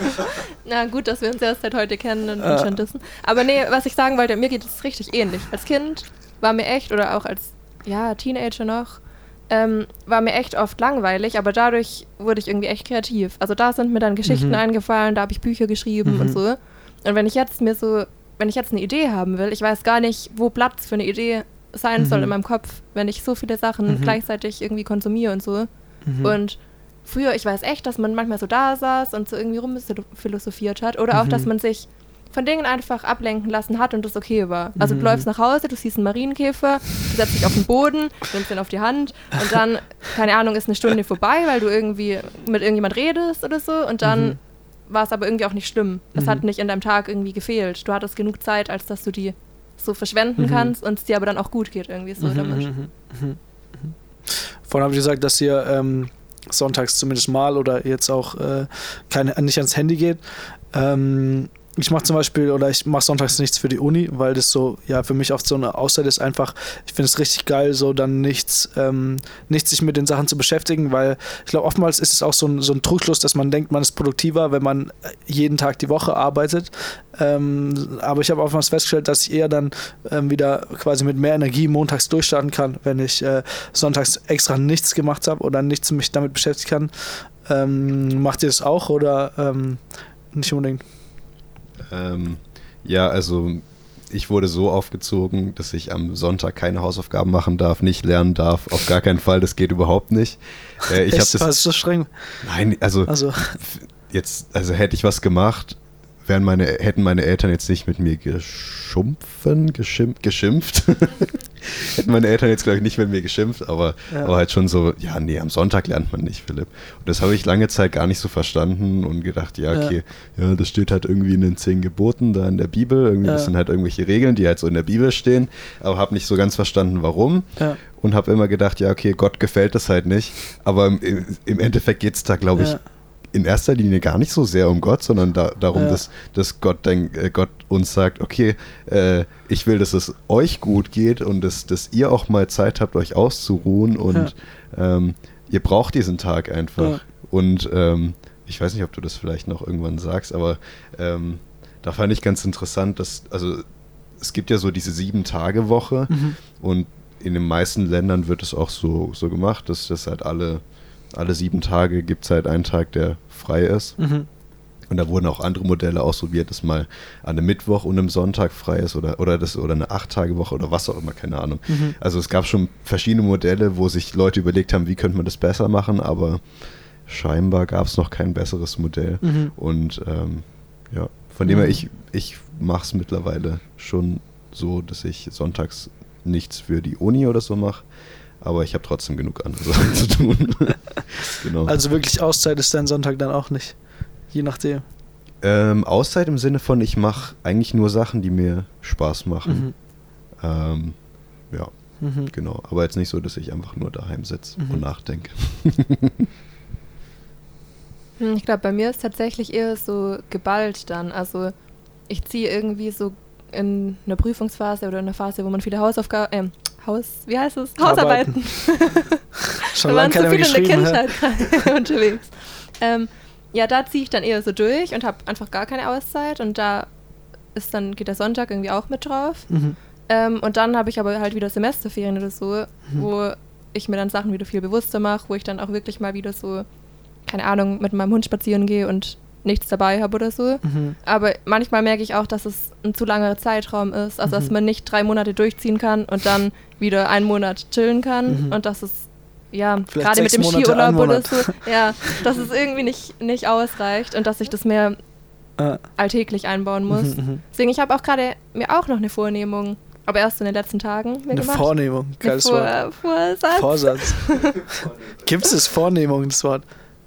na gut, dass wir uns erst seit heute kennen und uns schon wissen. Aber nee, was ich sagen wollte, mir geht es richtig ähnlich. Als Kind war mir echt, oder auch als ja, Teenager noch, ähm, war mir echt oft langweilig, aber dadurch wurde ich irgendwie echt kreativ. Also da sind mir dann Geschichten Mhm. eingefallen, da habe ich Bücher geschrieben Mhm. und so. Und wenn ich jetzt mir so, wenn ich jetzt eine Idee haben will, ich weiß gar nicht, wo Platz für eine Idee sein soll Mhm. in meinem Kopf, wenn ich so viele Sachen Mhm. gleichzeitig irgendwie konsumiere und so. Mhm. Und früher, ich weiß echt, dass man manchmal so da saß und so irgendwie rumphilosophiert hat. Oder auch, Mhm. dass man sich von Dingen einfach ablenken lassen hat und das okay war. Also Mhm. du läufst nach Hause, du siehst einen Marienkäfer, du setzt dich auf den Boden, nimmst ihn auf die Hand und dann, keine Ahnung, ist eine Stunde vorbei, weil du irgendwie mit irgendjemand redest oder so und dann Mhm. war es aber irgendwie auch nicht schlimm. Es Mhm. hat nicht in deinem Tag irgendwie gefehlt. Du hattest genug Zeit, als dass du die so verschwenden Mhm. kannst und es dir aber dann auch gut geht irgendwie so Mhm, damit. mhm, mhm, mhm. Vorhin habe ich gesagt, dass ihr ähm, sonntags zumindest mal oder jetzt auch äh, keine, nicht ans Handy geht. Ähm, ich mache zum Beispiel oder ich mache sonntags nichts für die Uni, weil das so, ja, für mich oft so eine Auszeit ist. Einfach, ich finde es richtig geil, so dann nichts, ähm, nichts sich mit den Sachen zu beschäftigen, weil ich glaube, oftmals ist es auch so ein, so ein Trugschluss, dass man denkt, man ist produktiver, wenn man jeden Tag die Woche arbeitet. Ähm, aber ich habe oftmals festgestellt, dass ich eher dann ähm, wieder quasi mit mehr Energie montags durchstarten kann, wenn ich äh, sonntags extra nichts gemacht habe oder nichts mich damit beschäftigen kann. Ähm, macht ihr das auch oder ähm, nicht unbedingt? Ähm, ja, also ich wurde so aufgezogen, dass ich am Sonntag keine Hausaufgaben machen darf, nicht lernen darf. Auf gar keinen Fall, das geht überhaupt nicht. Äh, ich Echt? War das. es so streng? Nein, also Also, jetzt, also hätte ich was gemacht, wären meine, hätten meine Eltern jetzt nicht mit mir geschumpfen, geschimpft, geschimpft. hätten meine Eltern jetzt, glaube ich, nicht mit mir geschimpft, aber, Ja. aber halt schon so, ja, nee, am Sonntag lernt man nicht, Philipp. Und das habe ich lange Zeit gar nicht so verstanden und gedacht, ja, Ja. okay, ja, das steht halt irgendwie in den zehn Geboten da in der Bibel. Irgendwie, Das Ja. sind halt irgendwelche Regeln, die halt so in der Bibel stehen, aber habe nicht so ganz verstanden, warum. ja. Und habe immer gedacht, ja, okay, Gott gefällt das halt nicht. Aber im, im Endeffekt geht es da, glaube ich, Ja. In erster Linie gar nicht so sehr um Gott, sondern da, darum, Ja. dass, dass Gott, denk, äh, Gott uns sagt, okay, äh, ich will, dass es euch gut geht und dass, dass ihr auch mal Zeit habt, euch auszuruhen und ähm, ihr braucht diesen Tag einfach. Ja. Und ähm, ich weiß nicht, ob du das vielleicht noch irgendwann sagst, aber ähm, da fand ich ganz interessant, dass, also es gibt ja so diese Sieben-Tage-Woche Mhm. und in den meisten Ländern wird es auch so, so gemacht, dass das halt alle, alle sieben Tage gibt es halt einen Tag, der frei ist. Mhm. Und da wurden auch andere Modelle ausprobiert, dass mal an einem Mittwoch und einem Sonntag frei ist oder, oder, das, oder eine Acht-Tage-Woche oder was auch immer, keine Ahnung. Mhm. Also es gab schon verschiedene Modelle, wo sich Leute überlegt haben, wie könnte man das besser machen, aber scheinbar gab es noch kein besseres Modell. Mhm. Und ähm, ja, von dem her, Mhm. ich, ich mache es mittlerweile schon so, dass ich sonntags nichts für die Uni oder so mache, aber ich habe trotzdem genug andere Sachen zu tun. genau. Also wirklich Auszeit ist dein Sonntag dann auch nicht. Je nachdem. ähm, Auszeit im Sinne von, ich mache eigentlich nur Sachen, die mir Spaß machen. Mhm. Ähm, ja, Mhm. genau. Aber jetzt nicht so, dass ich einfach nur daheim sitze Mhm. und nachdenke. Hm, Ich glaube, bei mir ist tatsächlich eher so geballt dann. Also ich ziehe irgendwie so in einer Prüfungsphase oder in einer Phase, wo man viele Hausaufgaben, ähm, Haus, wie heißt es? Hausarbeiten. Schon da waren mehr viele in der? Kindheit unterwegs. Ähm, ja, da ziehe ich dann eher so durch und habe einfach gar keine Auszeit und da ist dann geht der Sonntag irgendwie auch mit drauf. Mhm. Ähm, und dann habe ich aber halt wieder Semesterferien oder so, Mhm. wo ich mir dann Sachen wieder viel bewusster mache, wo ich dann auch wirklich mal wieder so, keine Ahnung, mit meinem Hund spazieren gehe und nichts dabei habe oder so. Mhm. Aber manchmal merke ich auch, dass es ein zu langer Zeitraum ist. Also, dass Mhm. man nicht drei Monate durchziehen kann und dann wieder einen Monat chillen kann. Mhm. Und dass es, ja, gerade mit dem Monate, Skiurlaub oder so, ja, dass es irgendwie nicht, nicht ausreicht und dass ich das mehr Äh, alltäglich einbauen muss. mhm, mhm. Deswegen, ich habe auch gerade mir auch noch eine Vornehmung, aber erst in den letzten Tagen mir Eine gemacht. Vornehmung. Geiles Vor Wort. Vorsatz. Vorsatz. Gibt es Vornehmung, das Wort?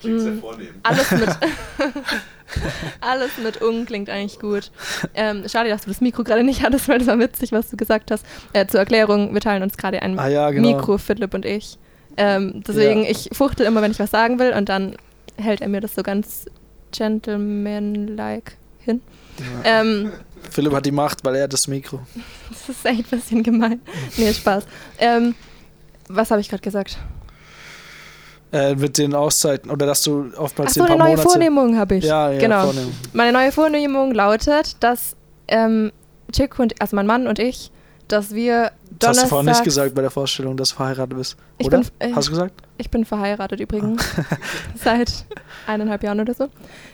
Klingt sehr vornehm. Alles mit, alles mit Ung klingt eigentlich gut. Ähm, schade, dass du das Mikro gerade nicht hattest, weil das war witzig, was du gesagt hast. Äh, zur Erklärung, wir teilen uns gerade ein Ah ja, genau. Mikro, Philipp und ich. Ähm, deswegen, Ja. ich fuchtel immer, wenn ich was sagen will und dann hält er mir das so ganz gentleman-like hin. Ja. Ähm, Philipp hat die Macht, weil er hat das Mikro. das ist echt ein bisschen gemein. Nee, Spaß. Ähm, was habe ich gerade gesagt? Äh, mit den Auszeiten oder dass du oftmals ein paar eine neue Monate. Vornehmung habe ich. Ja, ja, genau. Vornehmung. Meine neue Vornehmung lautet, dass ähm, Chick und, also mein Mann und ich, dass wir Das hast du vorhin nicht gesagt bei der Vorstellung, dass du verheiratet bist. Ich Oder? bin, äh, Hast du gesagt? Ich bin verheiratet übrigens. seit eineinhalb Jahren oder so.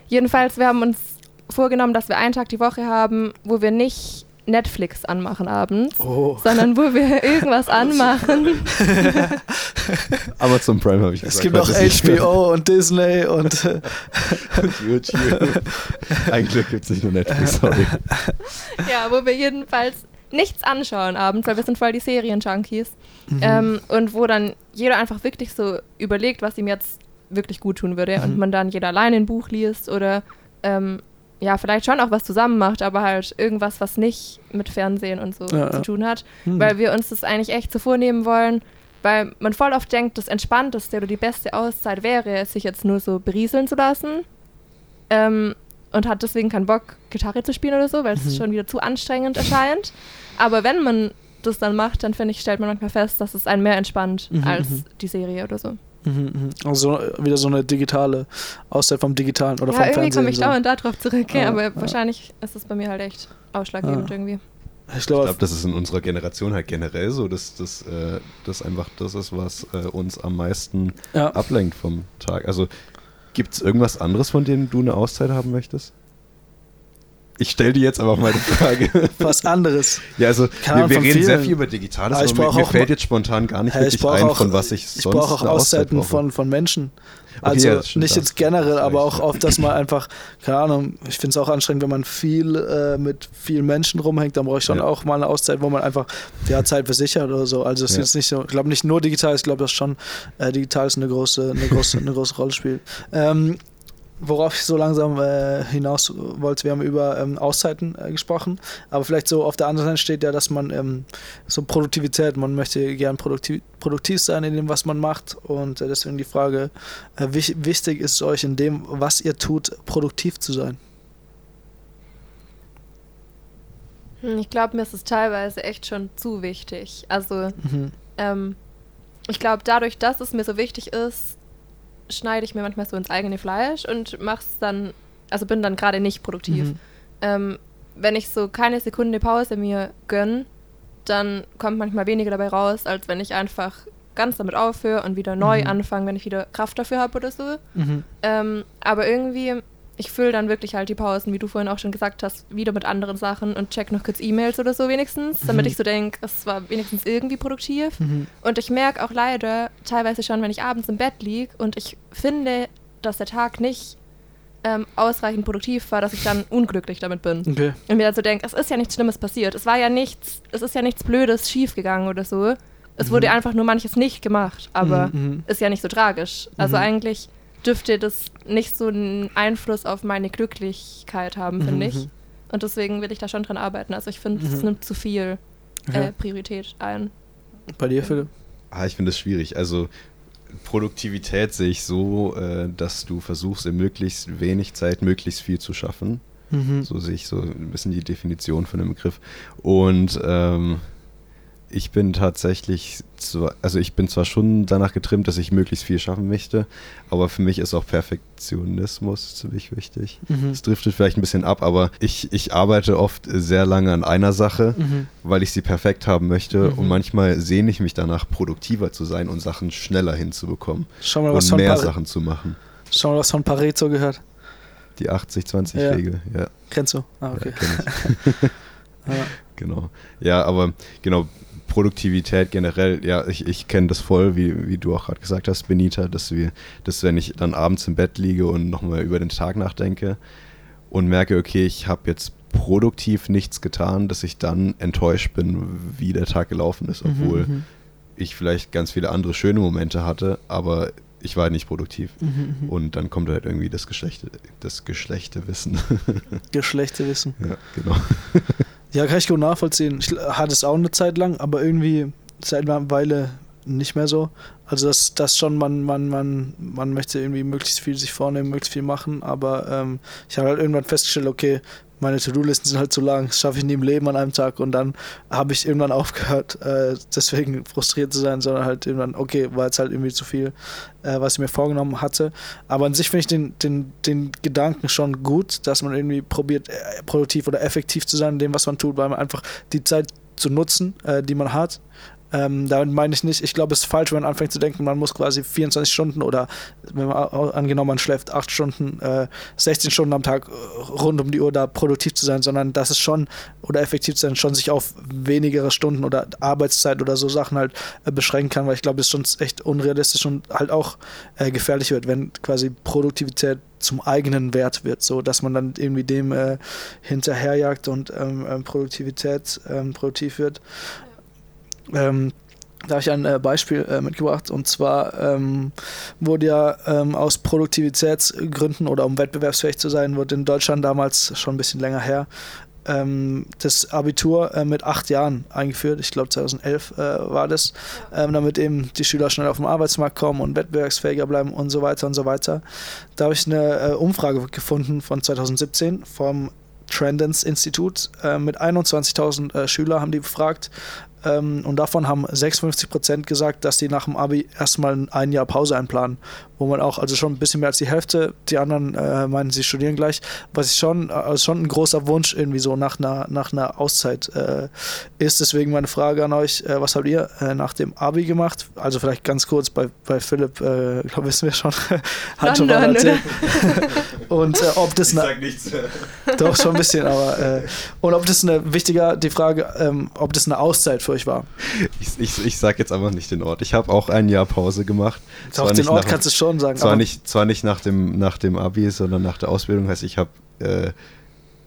Jedenfalls, wir haben uns vorgenommen, dass wir einen Tag die Woche haben, wo wir nicht Netflix anmachen abends, Oh. sondern wo wir irgendwas anmachen. Amazon Prime habe ich Es gesagt. gibt auch HBO und Disney und äh, und YouTube. Eigentlich gibt es nicht nur Netflix, sorry. ja, wo wir jedenfalls nichts anschauen abends, weil wir sind voll die Serien-Junkies. Mhm. Ähm, und wo dann jeder einfach wirklich so überlegt, was ihm jetzt wirklich gut tun würde. Und Mhm. man dann jeder alleine ein Buch liest oder ähm, ja, vielleicht schon auch was zusammen macht, aber halt irgendwas, was nicht mit Fernsehen und so Ja, zu ja. tun hat. Hm. Weil wir uns das eigentlich echt so vornehmen wollen, weil man voll oft denkt, das Entspannteste oder die beste Auszeit wäre, sich jetzt nur so berieseln zu lassen. Ähm, und hat deswegen keinen Bock, Gitarre zu spielen oder so, weil es Mhm. schon wieder zu anstrengend erscheint. Aber wenn man das dann macht, dann finde ich, stellt man manchmal fest, dass es einen mehr entspannt Mhm, als mhm. die Serie oder so. Mhm, mhm. Also äh, wieder so eine digitale Auszeit vom Digitalen oder ja, vom irgendwie Fernsehen. komme ich so. dauernd darauf zurück, ja, Ja, aber ja. wahrscheinlich ist es bei mir halt echt ausschlaggebend Ja. irgendwie. Ich glaube, glaube, das ist in unserer Generation halt generell so, dass das äh, dass einfach das ist, was äh, uns am meisten ja. ablenkt vom Tag. Also gibt es irgendwas anderes, von dem du eine Auszeit haben möchtest? Ich stelle dir jetzt aber mal die Frage. was anderes. ja, also wir, wir reden sehr vielen. viel über Digitales, Aber ich aber mir, mir fällt jetzt spontan gar nicht ich wirklich brauche ein, auch, von was ich ich sonst brauche auch Auszeiten brauche. von, von Menschen. Also ja, das stimmt, nicht jetzt generell, aber ja. auch oft, dass man einfach, keine Ahnung, ich finde es auch anstrengend, wenn man viel äh, mit vielen Menschen rumhängt, dann brauche ich schon Ja. auch mal eine Auszeit, wo man einfach ja, Zeit für sich hat oder so. Also es ist Ja. jetzt nicht so, ich glaube nicht nur digital, ich glaube, dass schon äh, digital eine große, eine große, eine große Rolle spielt. Ähm, worauf ich so langsam äh, hinaus wollte, wir haben über ähm, Auszeiten äh, gesprochen, aber vielleicht so auf der anderen Seite steht ja, dass man ähm, so Produktivität, man möchte gern produktiv, produktiv sein in dem, was man macht und äh, deswegen die Frage, äh, wich, wichtig ist euch in dem, was ihr tut, produktiv zu sein? Hm, Ich glaube, mir ist es teilweise echt schon zu wichtig. Also Mhm. ähm, ich glaube, dadurch, dass es mir so wichtig ist, schneide ich mir manchmal so ins eigene Fleisch und mach's dann, also bin dann gerade nicht produktiv. Mhm. Ähm, wenn ich so keine Sekunde Pause mir gönn, dann kommt manchmal weniger dabei raus, als wenn ich einfach ganz damit aufhöre und wieder neu Mhm. anfange, wenn ich wieder Kraft dafür habe oder so. Mhm. Ähm, aber irgendwie, ich fülle dann wirklich halt die Pausen, wie du vorhin auch schon gesagt hast, wieder mit anderen Sachen und check noch kurz E-Mails oder so wenigstens, damit Mhm. ich so denke, es war wenigstens irgendwie produktiv. Mhm. Und ich merke auch leider teilweise schon, wenn ich abends im Bett liege und ich finde, dass der Tag nicht ähm, ausreichend produktiv war, dass ich dann unglücklich damit bin. Okay. Und mir dann so denke, es ist ja nichts Schlimmes passiert. Es war ja nichts, es ist ja nichts Blödes schiefgegangen oder so. Es wurde Mhm. einfach nur manches nicht gemacht, aber Mhm, mhm. ist ja nicht so tragisch. Also Mhm. eigentlich dürfte das nicht so einen Einfluss auf meine Glücklichkeit haben, Mhm, finde ich. mhm. Und deswegen will ich da schon dran arbeiten. Also ich finde, es Mhm. nimmt zu viel äh, Priorität ein. Bei dir, Philipp? Ah, ich finde es schwierig. Also Produktivität sehe ich so, äh, dass du versuchst, in möglichst wenig Zeit möglichst viel zu schaffen. Mhm. So sehe ich so ein bisschen die Definition von dem Begriff. Und ähm, ich bin tatsächlich, zwar, also ich bin zwar schon danach getrimmt, dass ich möglichst viel schaffen möchte, aber für mich ist auch Perfektionismus ziemlich wichtig. Mhm. Es driftet vielleicht ein bisschen ab, aber ich, ich arbeite oft sehr lange an einer Sache, Mhm. weil ich sie perfekt haben möchte Mhm. und manchmal sehne ich mich danach, produktiver zu sein und Sachen schneller hinzubekommen Schau mal, was und mehr Sachen zu machen. Schau mal, was von Pareto gehört. Die 80-20-Regel, ja. Kennst du? Ah, okay. ja. Ja. Genau. Ja, aber genau, Produktivität generell, ja, ich, ich kenne das voll, wie, wie du auch gerade gesagt hast, Benita, dass wir, dass wenn ich dann abends im Bett liege und nochmal über den Tag nachdenke und merke, okay, ich habe jetzt produktiv nichts getan, dass ich dann enttäuscht bin, wie der Tag gelaufen ist, obwohl Mhm, mhm. ich vielleicht ganz viele andere schöne Momente hatte, aber ich war nicht produktiv. Mhm. Und dann kommt halt irgendwie das Geschlechte, das Geschlechtewissen. Geschlechtewissen. ja, genau. Ja, kann ich gut nachvollziehen. Ich hatte es auch eine Zeit lang, aber irgendwie seit einer Weile nicht mehr so. Also das, das schon, man, man, man, man möchte irgendwie möglichst viel sich vornehmen, möglichst viel machen, aber ähm, ich habe halt irgendwann festgestellt, okay, meine To-Do-Listen sind halt zu lang, das schaffe ich nie im Leben an einem Tag und dann habe ich irgendwann aufgehört, äh, deswegen frustriert zu sein, sondern halt irgendwann, okay, war jetzt halt irgendwie zu viel, äh, was ich mir vorgenommen hatte. Aber an sich finde ich den, den, den Gedanken schon gut, dass man irgendwie probiert, äh, produktiv oder effektiv zu sein in dem, was man tut, weil man einfach die Zeit zu nutzen, äh, die man hat. Ähm, damit meine ich nicht, ich glaube, es ist falsch, wenn man anfängt zu denken, man muss quasi 24 Stunden oder wenn man angenommen, man schläft 8 Stunden, äh, 16 Stunden am Tag äh, rund um die Uhr da produktiv zu sein, sondern das ist schon, oder effektiv zu sein, schon sich auf wenigere Stunden oder Arbeitszeit oder so Sachen halt äh, beschränken kann, weil ich glaube, das schon echt unrealistisch und halt auch äh, gefährlich wird, wenn quasi Produktivität zum eigenen Wert wird, so dass man dann irgendwie dem äh, hinterherjagt und ähm, ähm, Produktivität ähm, produktiv wird. Ähm, da habe ich ein äh, Beispiel äh, mitgebracht und zwar ähm, wurde ja ähm, aus Produktivitätsgründen oder um wettbewerbsfähig zu sein, wurde in Deutschland damals schon ein bisschen länger her ähm, das Abitur äh, mit acht Jahren eingeführt. Ich glaube 2011 äh, war das, ähm, damit eben die Schüler schnell auf den Arbeitsmarkt kommen und wettbewerbsfähiger bleiben und so weiter und so weiter. Da habe ich eine äh, Umfrage gefunden von 2017 vom Trendens Institut. Äh, mit 21.000 äh, Schüler haben die befragt. Ähm, und davon haben 56 Prozent gesagt, dass sie nach dem Abi erstmal ein Jahr Pause einplanen. Wo man auch, also schon ein bisschen mehr als die Hälfte, die anderen äh, meinen, sie studieren gleich. Was ich schon, also schon ein großer Wunsch irgendwie so nach einer, nach einer Auszeit äh, ist. Deswegen meine Frage an euch: äh, Was habt ihr äh, nach dem Abi gemacht? Also vielleicht ganz kurz bei, bei Philipp, äh, glaube wissen wir schon, hat schon mal erzählt. und äh, ob das eine nichts. doch, schon ein bisschen, aber. Äh, und ob das eine, wichtiger, die Frage, ähm, ob das eine Auszeit für euch war. Ich, ich, ich sag jetzt einfach nicht den Ort. Ich habe auch ein Jahr Pause gemacht. Doch, den Ort kannst du schon sagen. Zwar nicht, zwar nicht nach, dem, nach dem Abi, sondern nach der Ausbildung. Heißt, ich habe äh,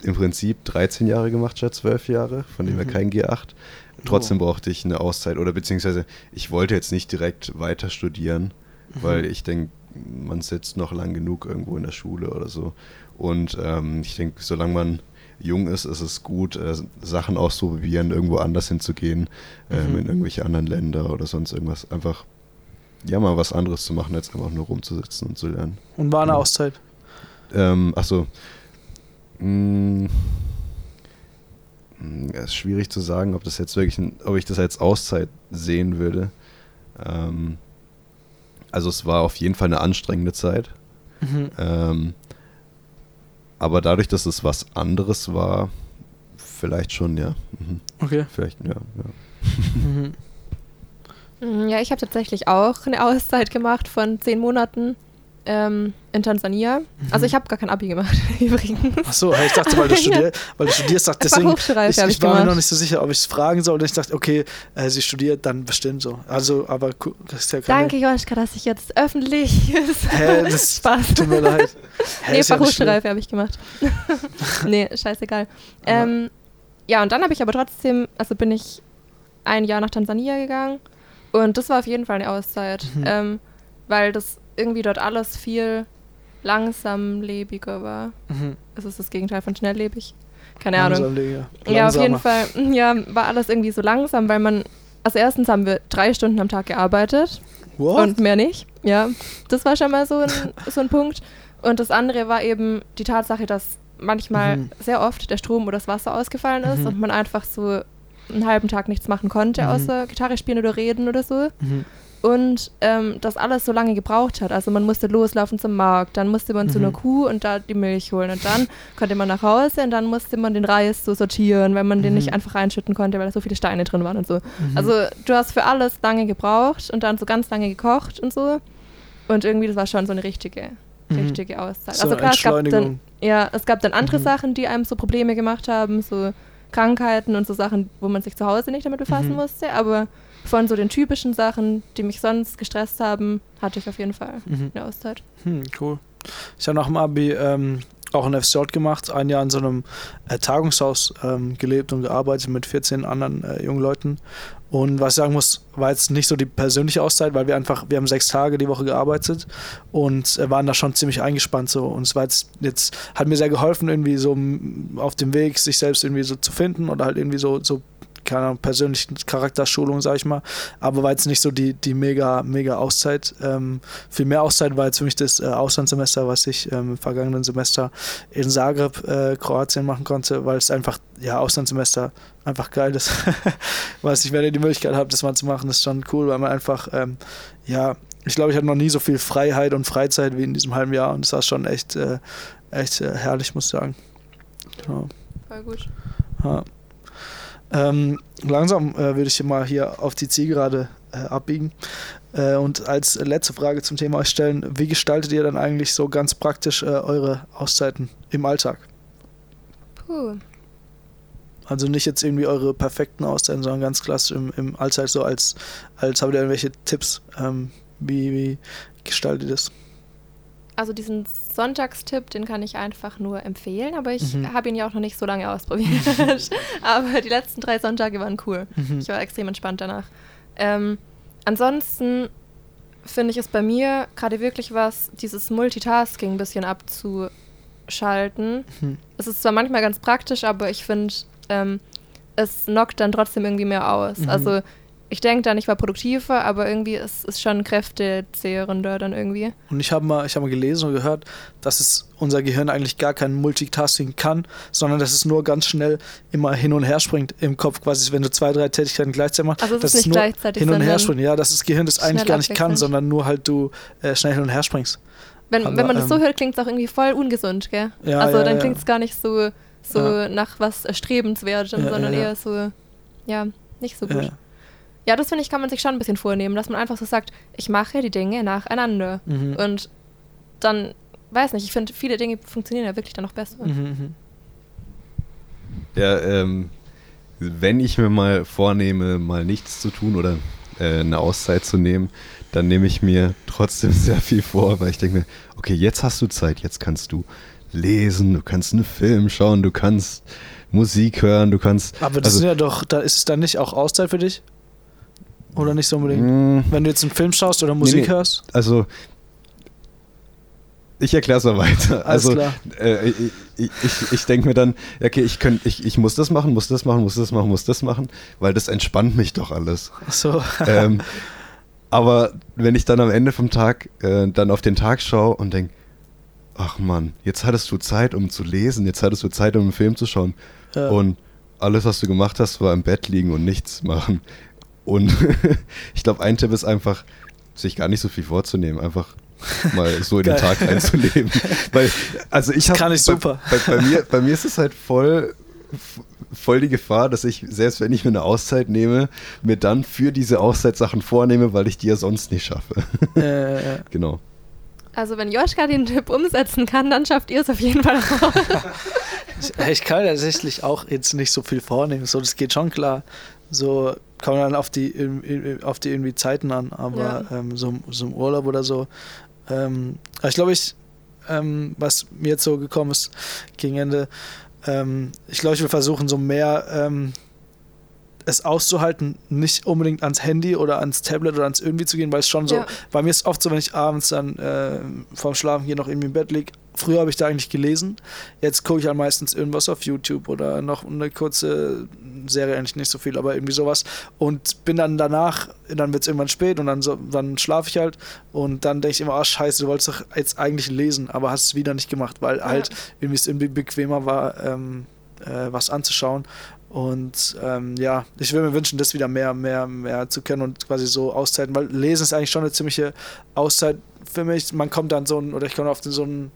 im Prinzip 13 Jahre gemacht statt 12 Jahre, von dem her Mhm. kein G8. Trotzdem Oh. brauchte ich eine Auszeit oder beziehungsweise ich wollte jetzt nicht direkt weiter studieren, Mhm. weil ich denke, man sitzt noch lang genug irgendwo in der Schule oder so. Und ähm, ich denke, solange man jung ist, ist es gut, äh, Sachen auszuprobieren, irgendwo anders hinzugehen, ähm, Mhm. in irgendwelche anderen Länder oder sonst irgendwas. Einfach, ja, mal was anderes zu machen, als einfach nur rumzusitzen und zu lernen. Und war eine Ja. Auszeit. Ähm, achso. Mm, mm, ja, ist schwierig zu sagen, ob das jetzt wirklich, ein, ob ich das als Auszeit sehen würde. Ähm, also es war auf jeden Fall eine anstrengende Zeit. Mhm. Ähm, aber dadurch, dass es was anderes war, vielleicht schon, ja. Mhm. Okay. Vielleicht, ja. ja. Mhm. Mm, Ja, ich habe tatsächlich auch eine Auszeit gemacht von zehn Monaten ähm, in Tansania. Also ich habe gar kein Abi gemacht, übrigens. Ach so, ich dachte, weil du, studier, weil du studierst, dachte, deswegen. Ich, ich ich war mir noch nicht so sicher, ob ich es fragen soll. Und ich dachte, okay, äh, sie studiert, dann bestimmt so. Also, aber das ist ja keine, Danke, Joschka, dass ich jetzt öffentlich Hä, das Spaß. Tut mir leid. Hä, nee, ja. Fachhochschulreife habe ich gemacht. nee, scheißegal. Ähm, ja, und dann habe ich aber trotzdem, also bin ich ein Jahr nach Tansania gegangen und das war auf jeden Fall eine Auszeit, Mhm. ähm, weil das irgendwie dort alles viel langsamlebiger war. Mhm. Es ist das Gegenteil von schnelllebig. Keine Ahnung. Ja, auf jeden. Fall. Ja, war alles irgendwie so langsam, weil man, also erstens haben wir drei Stunden am Tag gearbeitet What? und mehr nicht. Ja, das war schon mal so ein, so ein Punkt. Und das andere war eben die Tatsache, dass manchmal Mhm. sehr oft der Strom oder das Wasser ausgefallen ist Mhm. und man einfach so einen halben Tag nichts machen konnte, Mhm. außer Gitarre spielen oder reden oder so. Mhm. Und ähm, das alles so lange gebraucht hat. Also man musste loslaufen zum Markt, dann musste man zu Mhm. einer Kuh und da die Milch holen. Und dann konnte man nach Hause und dann musste man den Reis so sortieren, weil man den Mhm. nicht einfach reinschütten konnte, weil da so viele Steine drin waren und so. Mhm. Also du hast für alles lange gebraucht und dann so ganz lange gekocht und so. Und irgendwie, das war schon so eine richtige, Mhm. richtige Auszeit. So also klar, es gab dann, ja, es gab dann andere Mhm. Sachen, die einem so Probleme gemacht haben, so Krankheiten und so Sachen, wo man sich zu Hause nicht damit befassen Mhm. musste. Aber von so den typischen Sachen, die mich sonst gestresst haben, hatte ich auf jeden Fall Mhm. eine Auszeit. Hm, cool. Ich habe nach dem Abi ähm, auch ein FSJ gemacht, ein Jahr in so einem äh, Tagungshaus ähm, gelebt und gearbeitet mit 14 anderen äh, jungen Leuten. Und was ich sagen muss, war jetzt nicht so die persönliche Auszeit, weil wir einfach, wir haben sechs Tage die Woche gearbeitet und äh, waren da schon ziemlich eingespannt so. Und es war jetzt, jetzt, hat mir sehr geholfen, irgendwie so auf dem Weg, sich selbst irgendwie so zu finden oder halt irgendwie so, so keine Ahnung, persönlichen Charakterschulung, sag ich mal. Aber war jetzt nicht so die, die mega, mega Auszeit. Ähm, viel mehr Auszeit war jetzt für mich das äh, Auslandssemester, was ich ähm, im vergangenen Semester in Zagreb, äh, Kroatien machen konnte, weil es einfach, ja, Auslandssemester einfach geil ist. Weiß ich, wenn ihr die Möglichkeit habt, das mal zu machen, ist schon cool, weil man einfach, ähm, ja, ich glaube, ich hatte noch nie so viel Freiheit und Freizeit wie in diesem halben Jahr und das war schon echt, äh, echt äh, herrlich, muss ich sagen. Ja. Voll gut. Ja. Ähm, langsam äh, würde ich mal hier auf die Zielgerade äh, abbiegen äh, und als letzte Frage zum Thema euch stellen, wie gestaltet ihr dann eigentlich so ganz praktisch äh, eure Auszeiten im Alltag? Puh. Also nicht jetzt irgendwie eure perfekten Auszeiten, sondern ganz klassisch im, im Alltag so als, als habt ihr irgendwelche Tipps, ähm, wie, wie gestaltet ihr das? Also diesen Sonntagstipp, den kann ich einfach nur empfehlen, aber ich mhm. habe ihn ja auch noch nicht so lange ausprobiert. aber die letzten drei Sonntage waren cool. Mhm. Ich war extrem entspannt danach. Ähm, ansonsten finde ich es bei mir gerade wirklich was, dieses Multitasking ein bisschen abzuschalten. Mhm. Es ist zwar manchmal ganz praktisch, aber ich finde, ähm, es knockt dann trotzdem irgendwie mehr aus. Mhm. Also ich denke dann, ich war produktiver, aber irgendwie ist es schon kräftezehrender dann irgendwie. Und ich habe mal, hab mal gelesen und gehört, dass es unser Gehirn eigentlich gar kein Multitasking kann, sondern dass es nur ganz schnell immer hin und her springt im Kopf, quasi wenn du zwei, drei Tätigkeiten gleichzeitig machst. Also es dass ist nicht nur gleichzeitig, hin und her springt. Ja, dass das Gehirn das eigentlich gar nicht kann, sondern nur halt du äh, schnell hin und her springst. Wenn, aber, wenn man das so ähm, hört, klingt es auch irgendwie voll ungesund, gell? Ja, also ja, dann ja. klingt es gar nicht so, so nach was Erstrebenswertem, sondern eher so, ja, nicht so gut. Ja, das finde ich, kann man sich schon ein bisschen vornehmen, dass man einfach so sagt, ich mache die Dinge nacheinander. Mhm. Und dann, weiß nicht, ich finde, viele Dinge funktionieren ja wirklich dann noch besser. Mhm. mhm. Ja, ähm, wenn ich mir mal vornehme, mal nichts zu tun oder äh, eine Auszeit zu nehmen, dann nehme ich mir trotzdem sehr viel vor, weil ich denke mir, okay, jetzt hast du Zeit, jetzt kannst du lesen, du kannst einen Film schauen, du kannst Musik hören, du kannst. Aber das also, sind ja doch, da ist es dann nicht auch Auszeit für dich? Oder nicht so unbedingt? Mm. Wenn du jetzt einen Film schaust oder Musik nee, nee. hörst? Also, ich erkläre es mal weiter. Alles also, äh, ich, ich, ich denke mir dann, okay, ich, könnt, ich, ich muss das machen, muss das machen, muss das machen, muss das machen, weil das entspannt mich doch alles. Ach so. ähm, aber wenn ich dann am Ende vom Tag äh, dann auf den Tag schaue und denke, ach Mann, jetzt hattest du Zeit, um zu lesen, jetzt hattest du Zeit, um einen Film zu schauen. Ja. Und alles, was du gemacht hast, war im Bett liegen und nichts machen. Und ich glaube, ein Tipp ist einfach, sich gar nicht so viel vorzunehmen, einfach mal so in den Tag einzuleben. Weil, also ich habe. Kann ich super. Bei, bei, bei, mir, bei mir ist es halt voll, voll die Gefahr, dass ich, selbst wenn ich mir eine Auszeit nehme, mir dann für diese Auszeit Sachen vornehme, weil ich die ja sonst nicht schaffe. Äh, genau. Also wenn Joschka den Tipp umsetzen kann, dann schafft ihr es auf jeden Fall auch. ich, ich kann tatsächlich auch jetzt nicht so viel vornehmen. So, das geht schon klar. So kommt dann auf die, auf die irgendwie Zeiten an, aber ja. ähm, so, so im Urlaub oder so. Ähm, ich glaube, ich, ähm, was mir jetzt so gekommen ist gegen Ende, ähm, ich glaube, ich will versuchen, so mehr ähm, es auszuhalten, nicht unbedingt ans Handy oder ans Tablet oder ans irgendwie zu gehen, weil es schon so, ja. bei mir ist oft so, wenn ich abends dann äh, vorm Schlafen hier noch irgendwie im Bett liege, früher habe ich da eigentlich gelesen, jetzt gucke ich halt meistens irgendwas auf YouTube oder noch eine kurze Serie, eigentlich nicht so viel, aber irgendwie sowas und bin dann danach, dann wird es irgendwann spät und dann, so, dann schlafe ich halt und dann denke ich immer, ah scheiße, du wolltest doch jetzt eigentlich lesen, aber hast es wieder nicht gemacht, weil ja. halt irgendwie es irgendwie bequemer war, ähm, äh, was anzuschauen und ähm, ja, ich würde mir wünschen, das wieder mehr, mehr, mehr zu kennen und quasi so Auszeiten, weil Lesen ist eigentlich schon eine ziemliche Auszeit für mich. Man kommt dann so ein, oder ich komme auf so einen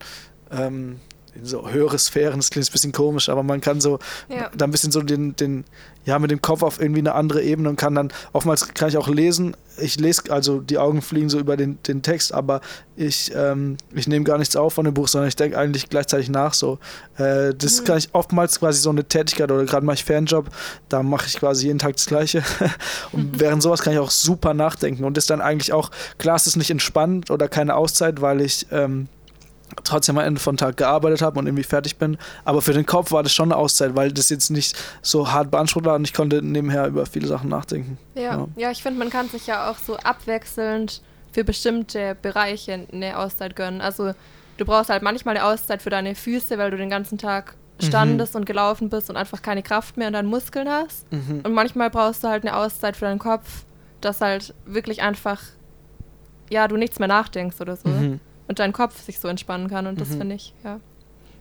ähm, in so höhere Sphären, das klingt ein bisschen komisch, aber man kann so ja. da ein bisschen so den, den, ja, mit dem Kopf auf irgendwie eine andere Ebene und kann dann, oftmals kann ich auch lesen, ich lese, also die Augen fliegen so über den, den Text, aber ich, ähm, ich nehme gar nichts auf von dem Buch, sondern ich denke eigentlich gleichzeitig nach so. Äh, das mhm. kann ich oftmals quasi so eine Tätigkeit oder gerade mache ich Fernjob, da mache ich quasi jeden Tag das Gleiche und mhm. während sowas kann ich auch super nachdenken und ist dann eigentlich auch, klar, es ist nicht entspannt oder keine Auszeit, weil ich, ähm, trotzdem am Ende von Tag gearbeitet habe und irgendwie fertig bin. Aber für den Kopf war das schon eine Auszeit, weil das jetzt nicht so hart beansprucht war und ich konnte nebenher über viele Sachen nachdenken. Ja, ja, ja ich finde, man kann sich ja auch so abwechselnd für bestimmte Bereiche eine Auszeit gönnen. Also du brauchst halt manchmal eine Auszeit für deine Füße, weil du den ganzen Tag mhm. standest mhm. und gelaufen bist und einfach keine Kraft mehr in deinen Muskeln hast. Mhm. Und manchmal brauchst du halt eine Auszeit für deinen Kopf, dass halt wirklich einfach, ja, du nichts mehr nachdenkst oder so. Mhm. Und dein Kopf sich so entspannen kann. Und das mhm. finde ich, ja.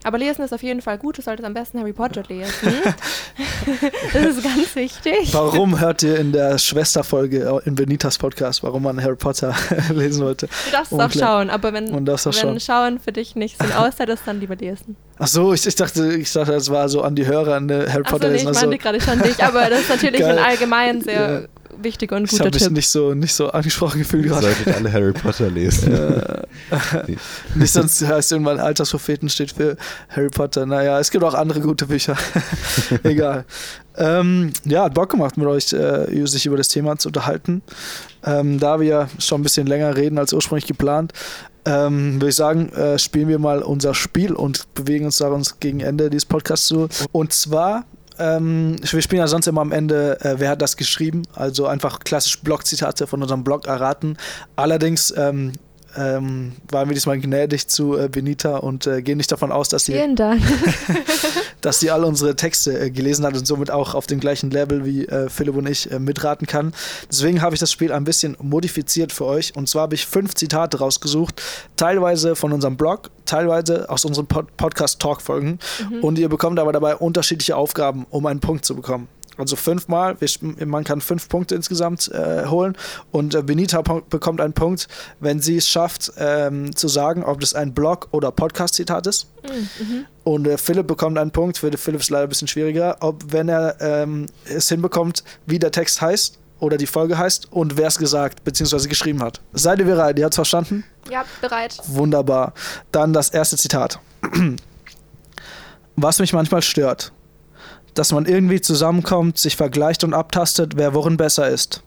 Aber lesen ist auf jeden Fall gut. Du solltest am besten Harry Potter lesen. das ist ganz wichtig. Warum hört ihr in der Schwesterfolge in Benitas Podcast, warum man Harry Potter lesen wollte? Du darfst es auch schauen, aber wenn, wenn schauen. schauen. für dich nicht so eine Auszeit ist, dann lieber lesen. Ach so, ich, ich dachte, ich dachte, das war so an die Hörer, an Harry Potter so, nee, lesen. Ich meinte gerade schon dich, aber das ist natürlich Geil. in allgemein sehr ja wichtiger und guter ich Tipp. Ich habe mich nicht so, nicht so angesprochen gefühlt gerade. Ihr solltet alle Harry Potter lesen. nicht sonst heißt irgendwann Alterspropheten steht für Harry Potter. Naja, es gibt auch andere gute Bücher. Egal. Ähm, ja, hat Bock gemacht, mit euch äh, sich über das Thema zu unterhalten. Ähm, da wir schon ein bisschen länger reden als ursprünglich geplant, ähm, würde ich sagen, äh, spielen wir mal unser Spiel und bewegen uns da uns gegen Ende dieses Podcasts zu. Und zwar ähm, wir spielen ja sonst immer am Ende, äh, wer hat das geschrieben? Also einfach klassisch Blog-Zitate von unserem Blog erraten. Allerdings ähm, ähm, waren wir diesmal gnädig zu äh, Benita und äh, gehen nicht davon aus, dass sie, dass sie all unsere Texte äh, gelesen hat und somit auch auf dem gleichen Level wie äh, Philipp und ich äh, mitraten kann. Deswegen habe ich das Spiel ein bisschen modifiziert für euch und zwar habe ich fünf Zitate rausgesucht, teilweise von unserem Blog, teilweise aus unseren Pod Podcast-Talk-Folgen mhm. und ihr bekommt aber dabei unterschiedliche Aufgaben, um einen Punkt zu bekommen. Also fünfmal, man kann fünf Punkte insgesamt äh, holen und äh, Benita bekommt einen Punkt, wenn sie es schafft, ähm, zu sagen, ob das ein Blog- oder Podcast-Zitat ist. Mhm. Und äh, Philipp bekommt einen Punkt, für Philipp ist leider ein bisschen schwieriger, ob wenn er ähm, es hinbekommt, wie der Text heißt oder die Folge heißt und wer es gesagt bzw. geschrieben hat. Seid ihr bereit? Ihr habt es verstanden? Ja, bereit. Wunderbar. Dann das erste Zitat. Was mich manchmal stört, dass man irgendwie zusammenkommt, sich vergleicht und abtastet, wer worin besser ist.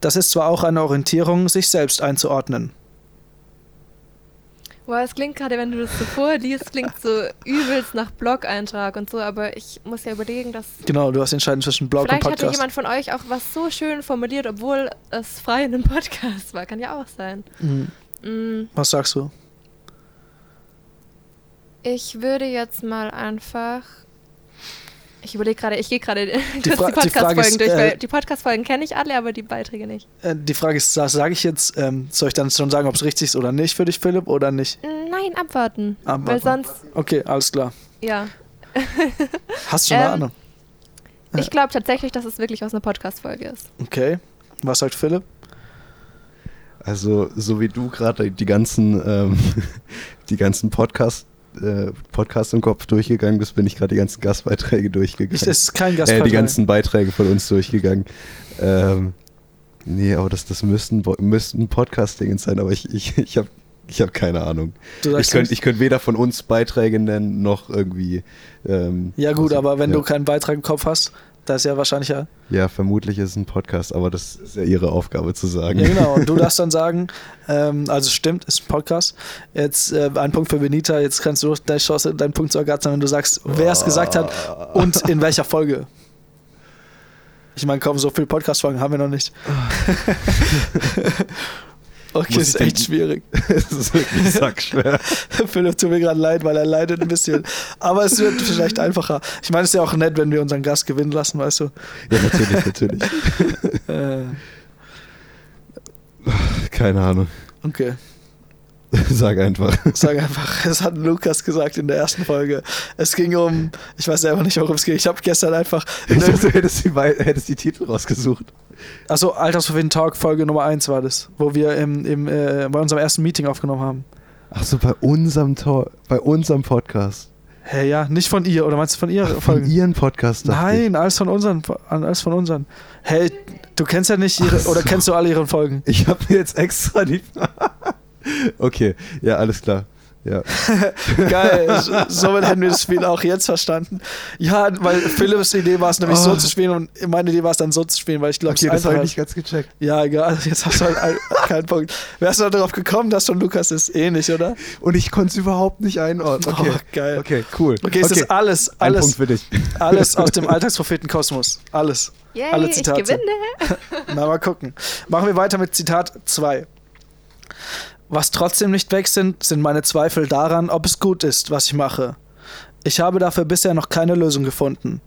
Das ist zwar auch eine Orientierung, sich selbst einzuordnen. Boah, es klingt gerade, wenn du das so vorliest, klingt so übelst nach Blog-Eintrag und so, aber ich muss ja überlegen, dass. Genau, du hast entscheiden zwischen Blog und Podcast. Vielleicht hatte jemand von euch auch was so schön formuliert, obwohl es frei in einem Podcast war. Kann ja auch sein. Mhm. Mhm. Was sagst du? Ich würde jetzt mal einfach ich überlege gerade, ich gehe gerade die, die Podcast-Folgen durch, weil äh, die Podcast-Folgen kenne ich alle, aber die Beiträge nicht. Äh, die Frage ist, sage ich jetzt, ähm, soll ich dann schon sagen, ob es richtig ist oder nicht für dich, Philipp, oder nicht? Nein, abwarten. abwarten. Weil sonst. Okay, alles klar. Ja. Hast du schon ähm, eine Ahnung? Ich glaube tatsächlich, dass es wirklich aus einer Podcast-Folge ist. Okay. Was sagt Philipp? Also, so wie du gerade die ganzen, ähm, die ganzen Podcasts äh, Podcast im Kopf durchgegangen bist, bin ich gerade die ganzen Gastbeiträge durchgegangen. Das ist kein Gastbeitrag. Äh, die ganzen Beiträge von uns durchgegangen. Ähm, nee, aber das, das müssten, müssten Podcast-Dinge sein, aber ich, ich, ich habe ich habe keine Ahnung. Ich könnte könnt weder von uns Beiträge nennen, noch irgendwie. Ähm, ja, gut, aber wenn ja. du keinen Beitrag im Kopf hast, das ist ja wahrscheinlich ja. Ja, vermutlich ist es ein Podcast, aber das ist ja ihre Aufgabe zu sagen. Ja, genau. Und du darfst dann sagen, ähm, also stimmt, ist ein Podcast. Jetzt äh, ein Punkt für Benita. Jetzt kannst du deine Chance, deinen Punkt zu ergattern, wenn du sagst, wer es gesagt hat und in welcher Folge. Ich meine, komm, so viele Podcast-Folgen haben wir noch nicht. Okay, ist echt schwierig. Es ist wirklich sackschwer. Philipp tut mir gerade leid, weil er leidet ein bisschen. Aber es wird vielleicht einfacher. Ich meine, es ist ja auch nett, wenn wir unseren Gast gewinnen lassen, weißt du? Ja, natürlich, natürlich. Äh. Keine Ahnung. Okay. Sag einfach. Sag einfach. Es hat Lukas gesagt in der ersten Folge. Es ging um, ich weiß selber nicht, worum es ging. Ich habe gestern einfach. Ich dachte, du hättest die, hättest die Titel rausgesucht. Achso, Altersverwehen Talk Folge Nummer 1 war das, wo wir im, im, äh, bei unserem ersten Meeting aufgenommen haben. Achso, bei unserem Talk, bei unserem Podcast. Hä, hey, ja, nicht von ihr, oder meinst du von ihr? Ach, von ihren Podcast? Nein, alles von unseren, alles von unseren. Hey, du kennst ja nicht ihre, so. oder kennst du alle ihre Folgen? Ich habe mir jetzt extra die. okay, ja, alles klar. Ja. Geil, so- somit hätten wir das Spiel auch jetzt verstanden. Ja, weil Philips Idee war es nämlich so Oh. zu spielen und meine Idee war es dann so zu spielen, weil ich glaube, Okay, das habe ich nicht ganz gecheckt. Ja, egal, jetzt hast du halt ein, keinen Punkt. Wärst du darauf gekommen, dass schon Lukas ist? Eh nicht, oder? Und ich konnte es überhaupt nicht einordnen. Okay, Oh, geil. Okay, cool. Okay, es ist alles, Ein alles, Punkt für dich. alles aus dem Alltagspropheten-Kosmos. Alles. Yay, Alle ich Zitate. gewinne. Na, mal gucken. Machen wir weiter mit Zitat 2. Was trotzdem nicht weg sind, sind meine Zweifel daran, ob es gut ist, was ich mache. Ich habe dafür bisher noch keine Lösung gefunden.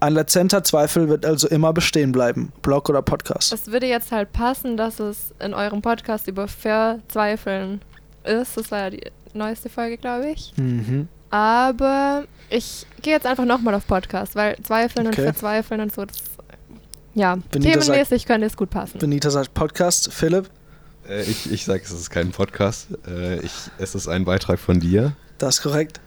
Ein latenter Zweifel wird also immer bestehen bleiben. Blog oder Podcast. Es würde jetzt halt passen, dass es in eurem Podcast über Verzweifeln ist. Das war ja die neueste Folge, glaube ich. Mhm. Aber ich gehe jetzt einfach nochmal auf Podcast, weil Zweifeln Okay. und Verzweifeln und so, das, ja, Benita sagt- themenmäßig könnte es gut passen. Benita sagt Podcast. Philipp, Äh, ich ich sage, es ist kein Podcast. Äh, ich, es ist ein Beitrag von dir. das ist korrekt.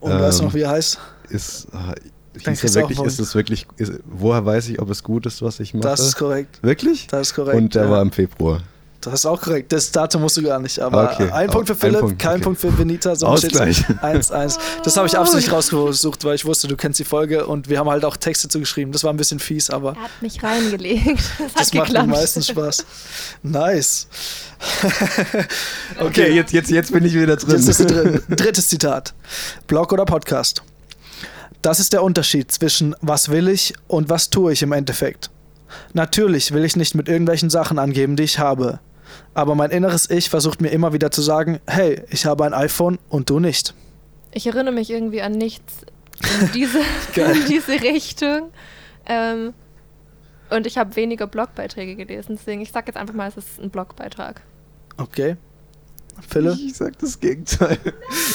Und weißt du Ähm, noch, wie er heißt? Ist, Dann hieß er wirklich, ist es wirklich, ist, woher weiß ich, ob es gut ist, was ich mache? Das ist korrekt. wirklich? Das ist korrekt. Und der ja. war im Februar. Das ist auch korrekt. Das Datum musst du gar nicht. Aber Okay. ein Punkt für Ein Philipp, Punkt, kein okay. Punkt für Benita. So Ausgleich. 1-1. Das habe ich absichtlich rausgesucht, weil ich wusste, du kennst die Folge und wir haben halt auch Texte zugeschrieben. Das war ein bisschen fies, aber Er hat mich reingelegt. Das, das hat macht am geklappt. meisten Spaß. Nice. Okay, jetzt, jetzt, jetzt bin ich wieder drin. Jetzt ist drin. Drittes Zitat. Blog oder Podcast? Das ist der Unterschied zwischen was will ich und was tue ich im Endeffekt. Natürlich will ich nicht mit irgendwelchen Sachen angeben, die ich habe. Aber mein inneres Ich versucht mir immer wieder zu sagen, hey, ich habe ein iPhone und du nicht. Ich erinnere mich irgendwie an nichts in diese, in diese Richtung. Ähm, und ich habe weniger Blogbeiträge gelesen, deswegen ich sage jetzt einfach mal, es ist ein Blogbeitrag. Okay. Philipp? Ich sag das Gegenteil.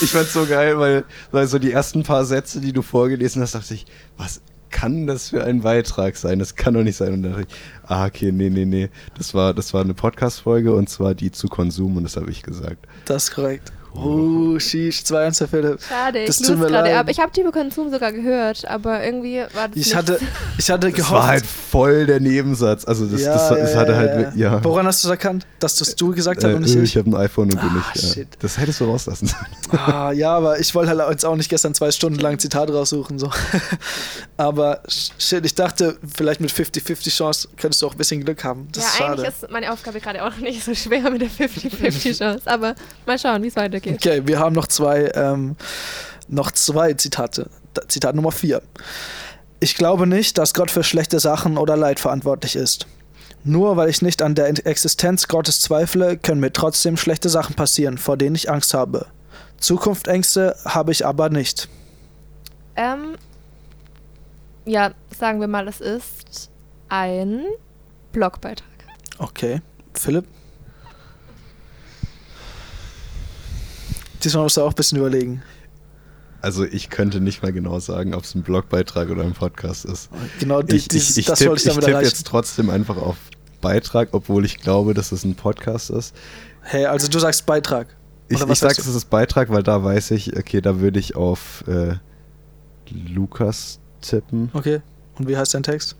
Ich fand's so geil, weil, weil so die ersten paar Sätze, die du vorgelesen hast, dachte ich, was kann das für ein Beitrag sein? Das kann doch nicht sein. Und dann dachte ich, ah, okay, nee, nee, nee. Das war, das war eine Podcast-Folge und zwar die zu Konsum und das habe ich gesagt. Das ist korrekt. Uh, sheesh, 2-1 für Philipp. Schade, Das ich tut mir gerade leid. ab. Ich habe Tibo Konsum sogar gehört, aber irgendwie war das Ich nicht hatte, ich hatte Das gehofft. war halt voll der Nebensatz. Also das, ja, das, das ja, hatte ja, halt, ja. ja. Woran hast du es erkannt? Dass das du gesagt hast Äh, und nicht äh, ich? ich habe ein iPhone und du Ah, nicht. Ja. shit. Das hättest du rauslassen sollen. Ah, ja, aber ich wollte halt jetzt auch nicht gestern zwei Stunden lang Zitat raussuchen. So. aber shit, ich dachte, vielleicht mit 50-50 Chance könntest du auch ein bisschen Glück haben. Das ja, ist eigentlich ist meine Aufgabe gerade auch nicht so schwer mit der 50-50 Chance. Aber mal schauen, wie es weitergeht. Okay, wir haben noch zwei, ähm, noch zwei Zitate. Zitat Nummer vier. Ich glaube nicht, dass Gott für schlechte Sachen oder Leid verantwortlich ist. Nur weil ich nicht an der Existenz Gottes zweifle, können mir trotzdem schlechte Sachen passieren, vor denen ich Angst habe. Zukunftsängste habe ich aber nicht. Ähm, ja, sagen wir mal, es ist ein Blogbeitrag. Okay. Philipp? Diesmal musst du auch ein bisschen überlegen. Also ich könnte nicht mal genau sagen, ob es ein Blogbeitrag oder ein Podcast ist. Genau die, Ich, dieses, ich, ich das tippe wollte ich damit tipp erreichen. jetzt trotzdem einfach auf Beitrag, obwohl ich glaube, dass es ein Podcast ist. Hey, also du sagst Beitrag. Ich, Oder ich sage, es ist Beitrag, weil da weiß ich, okay, da würde ich auf äh, Lukas tippen. Okay. Und wie heißt dein Text?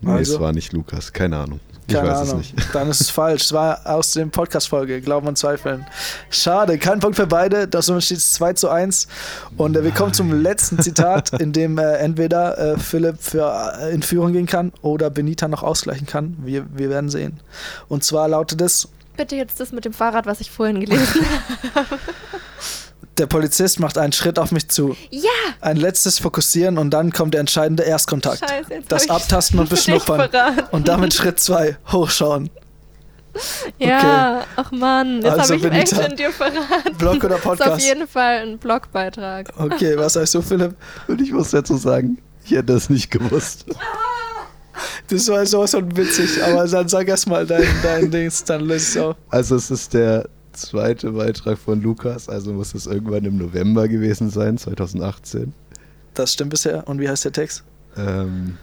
Nee, Also? es war nicht Lukas, keine Ahnung. Ich Keine weiß Ahnung. es nicht. Dann ist es falsch. Es war aus dem Podcast-Folge, Glauben und Zweifeln. Schade, kein Punkt für beide. Das steht es 2 zu 1. Und äh, wir kommen zum letzten Zitat, in dem äh, entweder äh, Philipp für, äh, in Führung gehen kann oder Benita noch ausgleichen kann. Wir, wir werden sehen. Und zwar lautet es: Bitte jetzt das mit dem Fahrrad, was ich vorhin gelesen habe. Der Polizist macht einen Schritt auf mich zu. Ja! Ein letztes Fokussieren und dann kommt der entscheidende Erstkontakt. Scheiße, Das Abtasten und Beschnuppern. Und damit Schritt 2, hochschauen. Ja, ach Mann, jetzt Also, habe ich echt schon dir verraten. Blog oder Das ist auf Podcast? jeden Fall ein Blogbeitrag. Okay, was sagst du, Philipp? Und ich muss dazu sagen, ich hätte das nicht gewusst. Das war sowas von witzig, aber dann sag erst mal dein, dein Dings, dann löst es auf. Also es ist der zweite Beitrag von Lukas, also muss es irgendwann im November gewesen sein, 2018. Das stimmt bisher. Und wie heißt der Text? Ähm,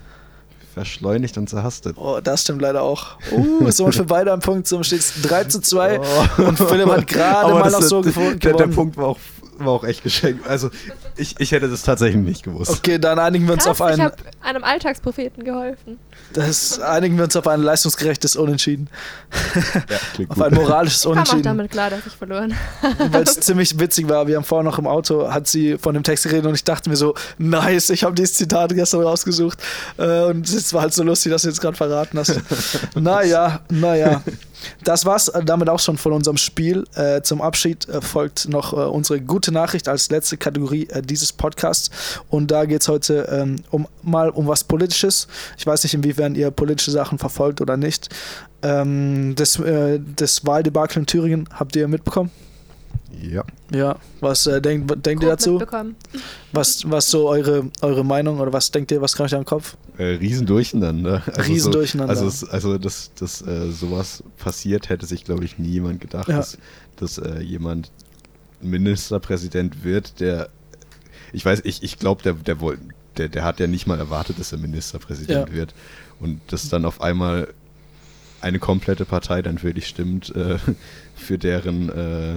verschleunigt und zerhastet. Oh, das stimmt leider auch. Uh, somit für beide am Punkt, somit steht es 3 zu 2. Oh. Und Philipp hat gerade mal noch so gefunden. der, der Punkt war auch war auch echt geschenkt. Also ich, ich hätte das tatsächlich nicht gewusst. Okay, dann einigen wir uns Krass, auf ich ein, habe einem Alltagspropheten geholfen. das einigen wir uns auf ein leistungsgerechtes Unentschieden. Ja, klingt Auf gut. ein moralisches Ich kam auch Unentschieden. damit klar, dass ich verloren. Weil es ziemlich witzig war. Wir haben vorher noch im Auto, hat sie von dem Text geredet und ich dachte mir so, nice, ich habe dieses Zitat gestern rausgesucht. Äh, und es war halt so lustig, dass du jetzt gerade verraten hast. naja, naja. Das war's äh, damit auch schon von unserem Spiel. Äh, zum Abschied äh, folgt noch äh, unsere gute Nachricht als letzte Kategorie äh, dieses Podcasts. Und da geht es heute ähm, um, mal um was Politisches. Ich weiß nicht, inwiefern ihr politische Sachen verfolgt oder nicht. Ähm, das, äh, das Wahldebakel in Thüringen habt ihr mitbekommen? Ja. Ja, was äh, denkt, denkt ihr dazu? Was, was so eure, eure Meinung oder was denkt ihr, was kann ich da im Kopf? Äh, Riesendurcheinander. Also Riesendurcheinander. So, also, es- also dass, dass äh, sowas passiert, hätte sich, glaube ich, nie jemand gedacht, Ja. dass, dass äh, jemand Ministerpräsident wird, der ich weiß, ich, ich glaube, der, der, der, der hat ja nicht mal erwartet, dass er Ministerpräsident Ja. wird. Und dass dann auf einmal eine komplette Partei dann für dich stimmt, äh, für deren äh,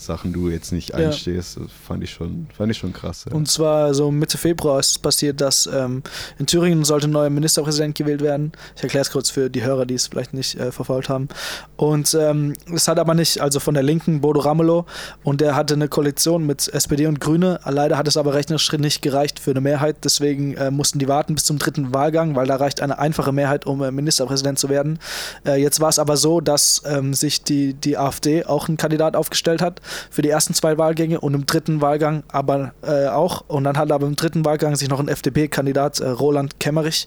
Sachen du jetzt nicht Ja. einstehst, das fand ich schon, fand ich schon krass. Ja. Und zwar so Mitte Februar ist es passiert, dass ähm, in Thüringen sollte ein neuer Ministerpräsident gewählt werden. Ich erkläre es kurz für die Hörer, die es vielleicht nicht äh, verfolgt haben. Und ähm, es hat aber nicht, also von der Linken Bodo Ramelow und der hatte eine Koalition mit SPD und Grüne. Leider hat es aber rechnerisch nicht gereicht für eine Mehrheit. Deswegen äh, mussten die warten bis zum dritten Wahlgang, weil da reicht eine einfache Mehrheit, um äh, Ministerpräsident zu werden. Äh, jetzt war es aber so, dass ähm, sich die, die AfD auch einen Kandidat aufgestellt hat für die ersten zwei Wahlgänge und im dritten Wahlgang aber äh, auch. Und dann hat aber im dritten Wahlgang sich noch ein FDP-Kandidat, äh, Roland Kemmerich,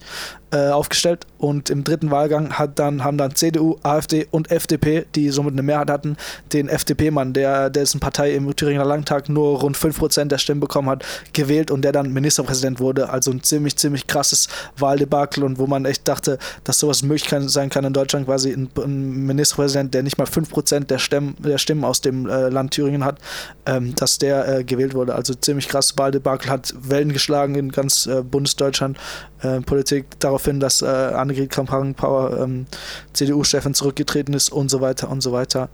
äh, aufgestellt. Und im dritten Wahlgang hat dann, haben dann CDU, AfD und FDP, die somit eine Mehrheit hatten, den FDP-Mann, der dessen Partei im Thüringer Landtag nur rund 5% der Stimmen bekommen hat, gewählt und der dann Ministerpräsident wurde. Also ein ziemlich, ziemlich krasses Wahldebakel und wo man echt dachte, dass sowas möglich kann, sein kann in Deutschland, quasi ein, ein Ministerpräsident, der nicht mal 5% der Stimmen, der Stimmen aus dem äh, Land Thüringen hat, ähm, dass der äh, gewählt wurde. Also ziemlich krass Wahldebakel hat Wellen geschlagen in ganz äh, Bundesdeutschland. Äh, Politik daraufhin, dass äh, Annegret Kramp-Karrenbauer ähm, CDU-Chefin zurückgetreten ist und so weiter und so weiter.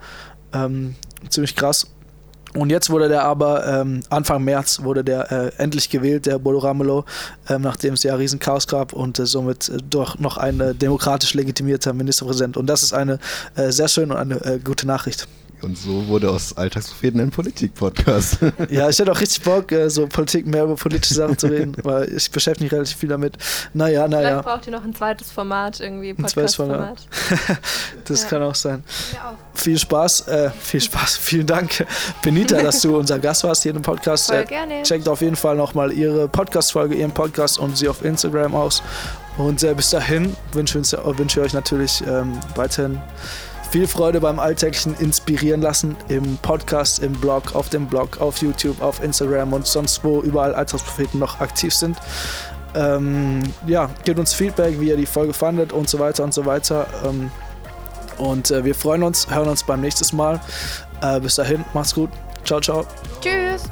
Ähm, ziemlich krass. Und jetzt wurde der aber, ähm, Anfang März wurde der äh, endlich gewählt, der Bodo Ramelow, ähm, nachdem es ja riesen Chaos gab und äh, somit äh, doch noch ein äh, demokratisch legitimierter Ministerpräsident. Und das ist eine äh, sehr schöne und eine gute Nachricht. Und so wurde aus Alltagspropheten ein Politik-Podcast. Ja, ich hätte auch richtig Bock, äh, so Politik, mehr über politische Sachen zu reden, weil ich beschäftige mich relativ viel damit. Naja, Vielleicht naja, braucht ihr noch ein zweites Format, irgendwie Ein zweites Podcast-Format. das Ja. kann auch sein. Ja, auch. Viel Spaß, äh, viel Spaß, vielen Dank, Benita, dass du unser Gast warst hier im Podcast. Voll Äh, gerne. Checkt auf jeden Fall nochmal ihre Podcast-Folge, ihren Podcast und sie auf Instagram aus. Und äh, bis dahin wünsche wünsche ich euch natürlich ähm, weiterhin viel Freude beim alltäglichen Inspirieren lassen im Podcast, im Blog, auf dem Blog, auf YouTube, auf Instagram und sonst wo überall Alltagspropheten noch aktiv sind. Ähm, ja, gebt uns Feedback, wie ihr die Folge fandet und so weiter und so weiter. Ähm, und äh, wir freuen uns, hören uns beim nächsten Mal. Äh, bis dahin, macht's gut. Ciao, ciao. Tschüss.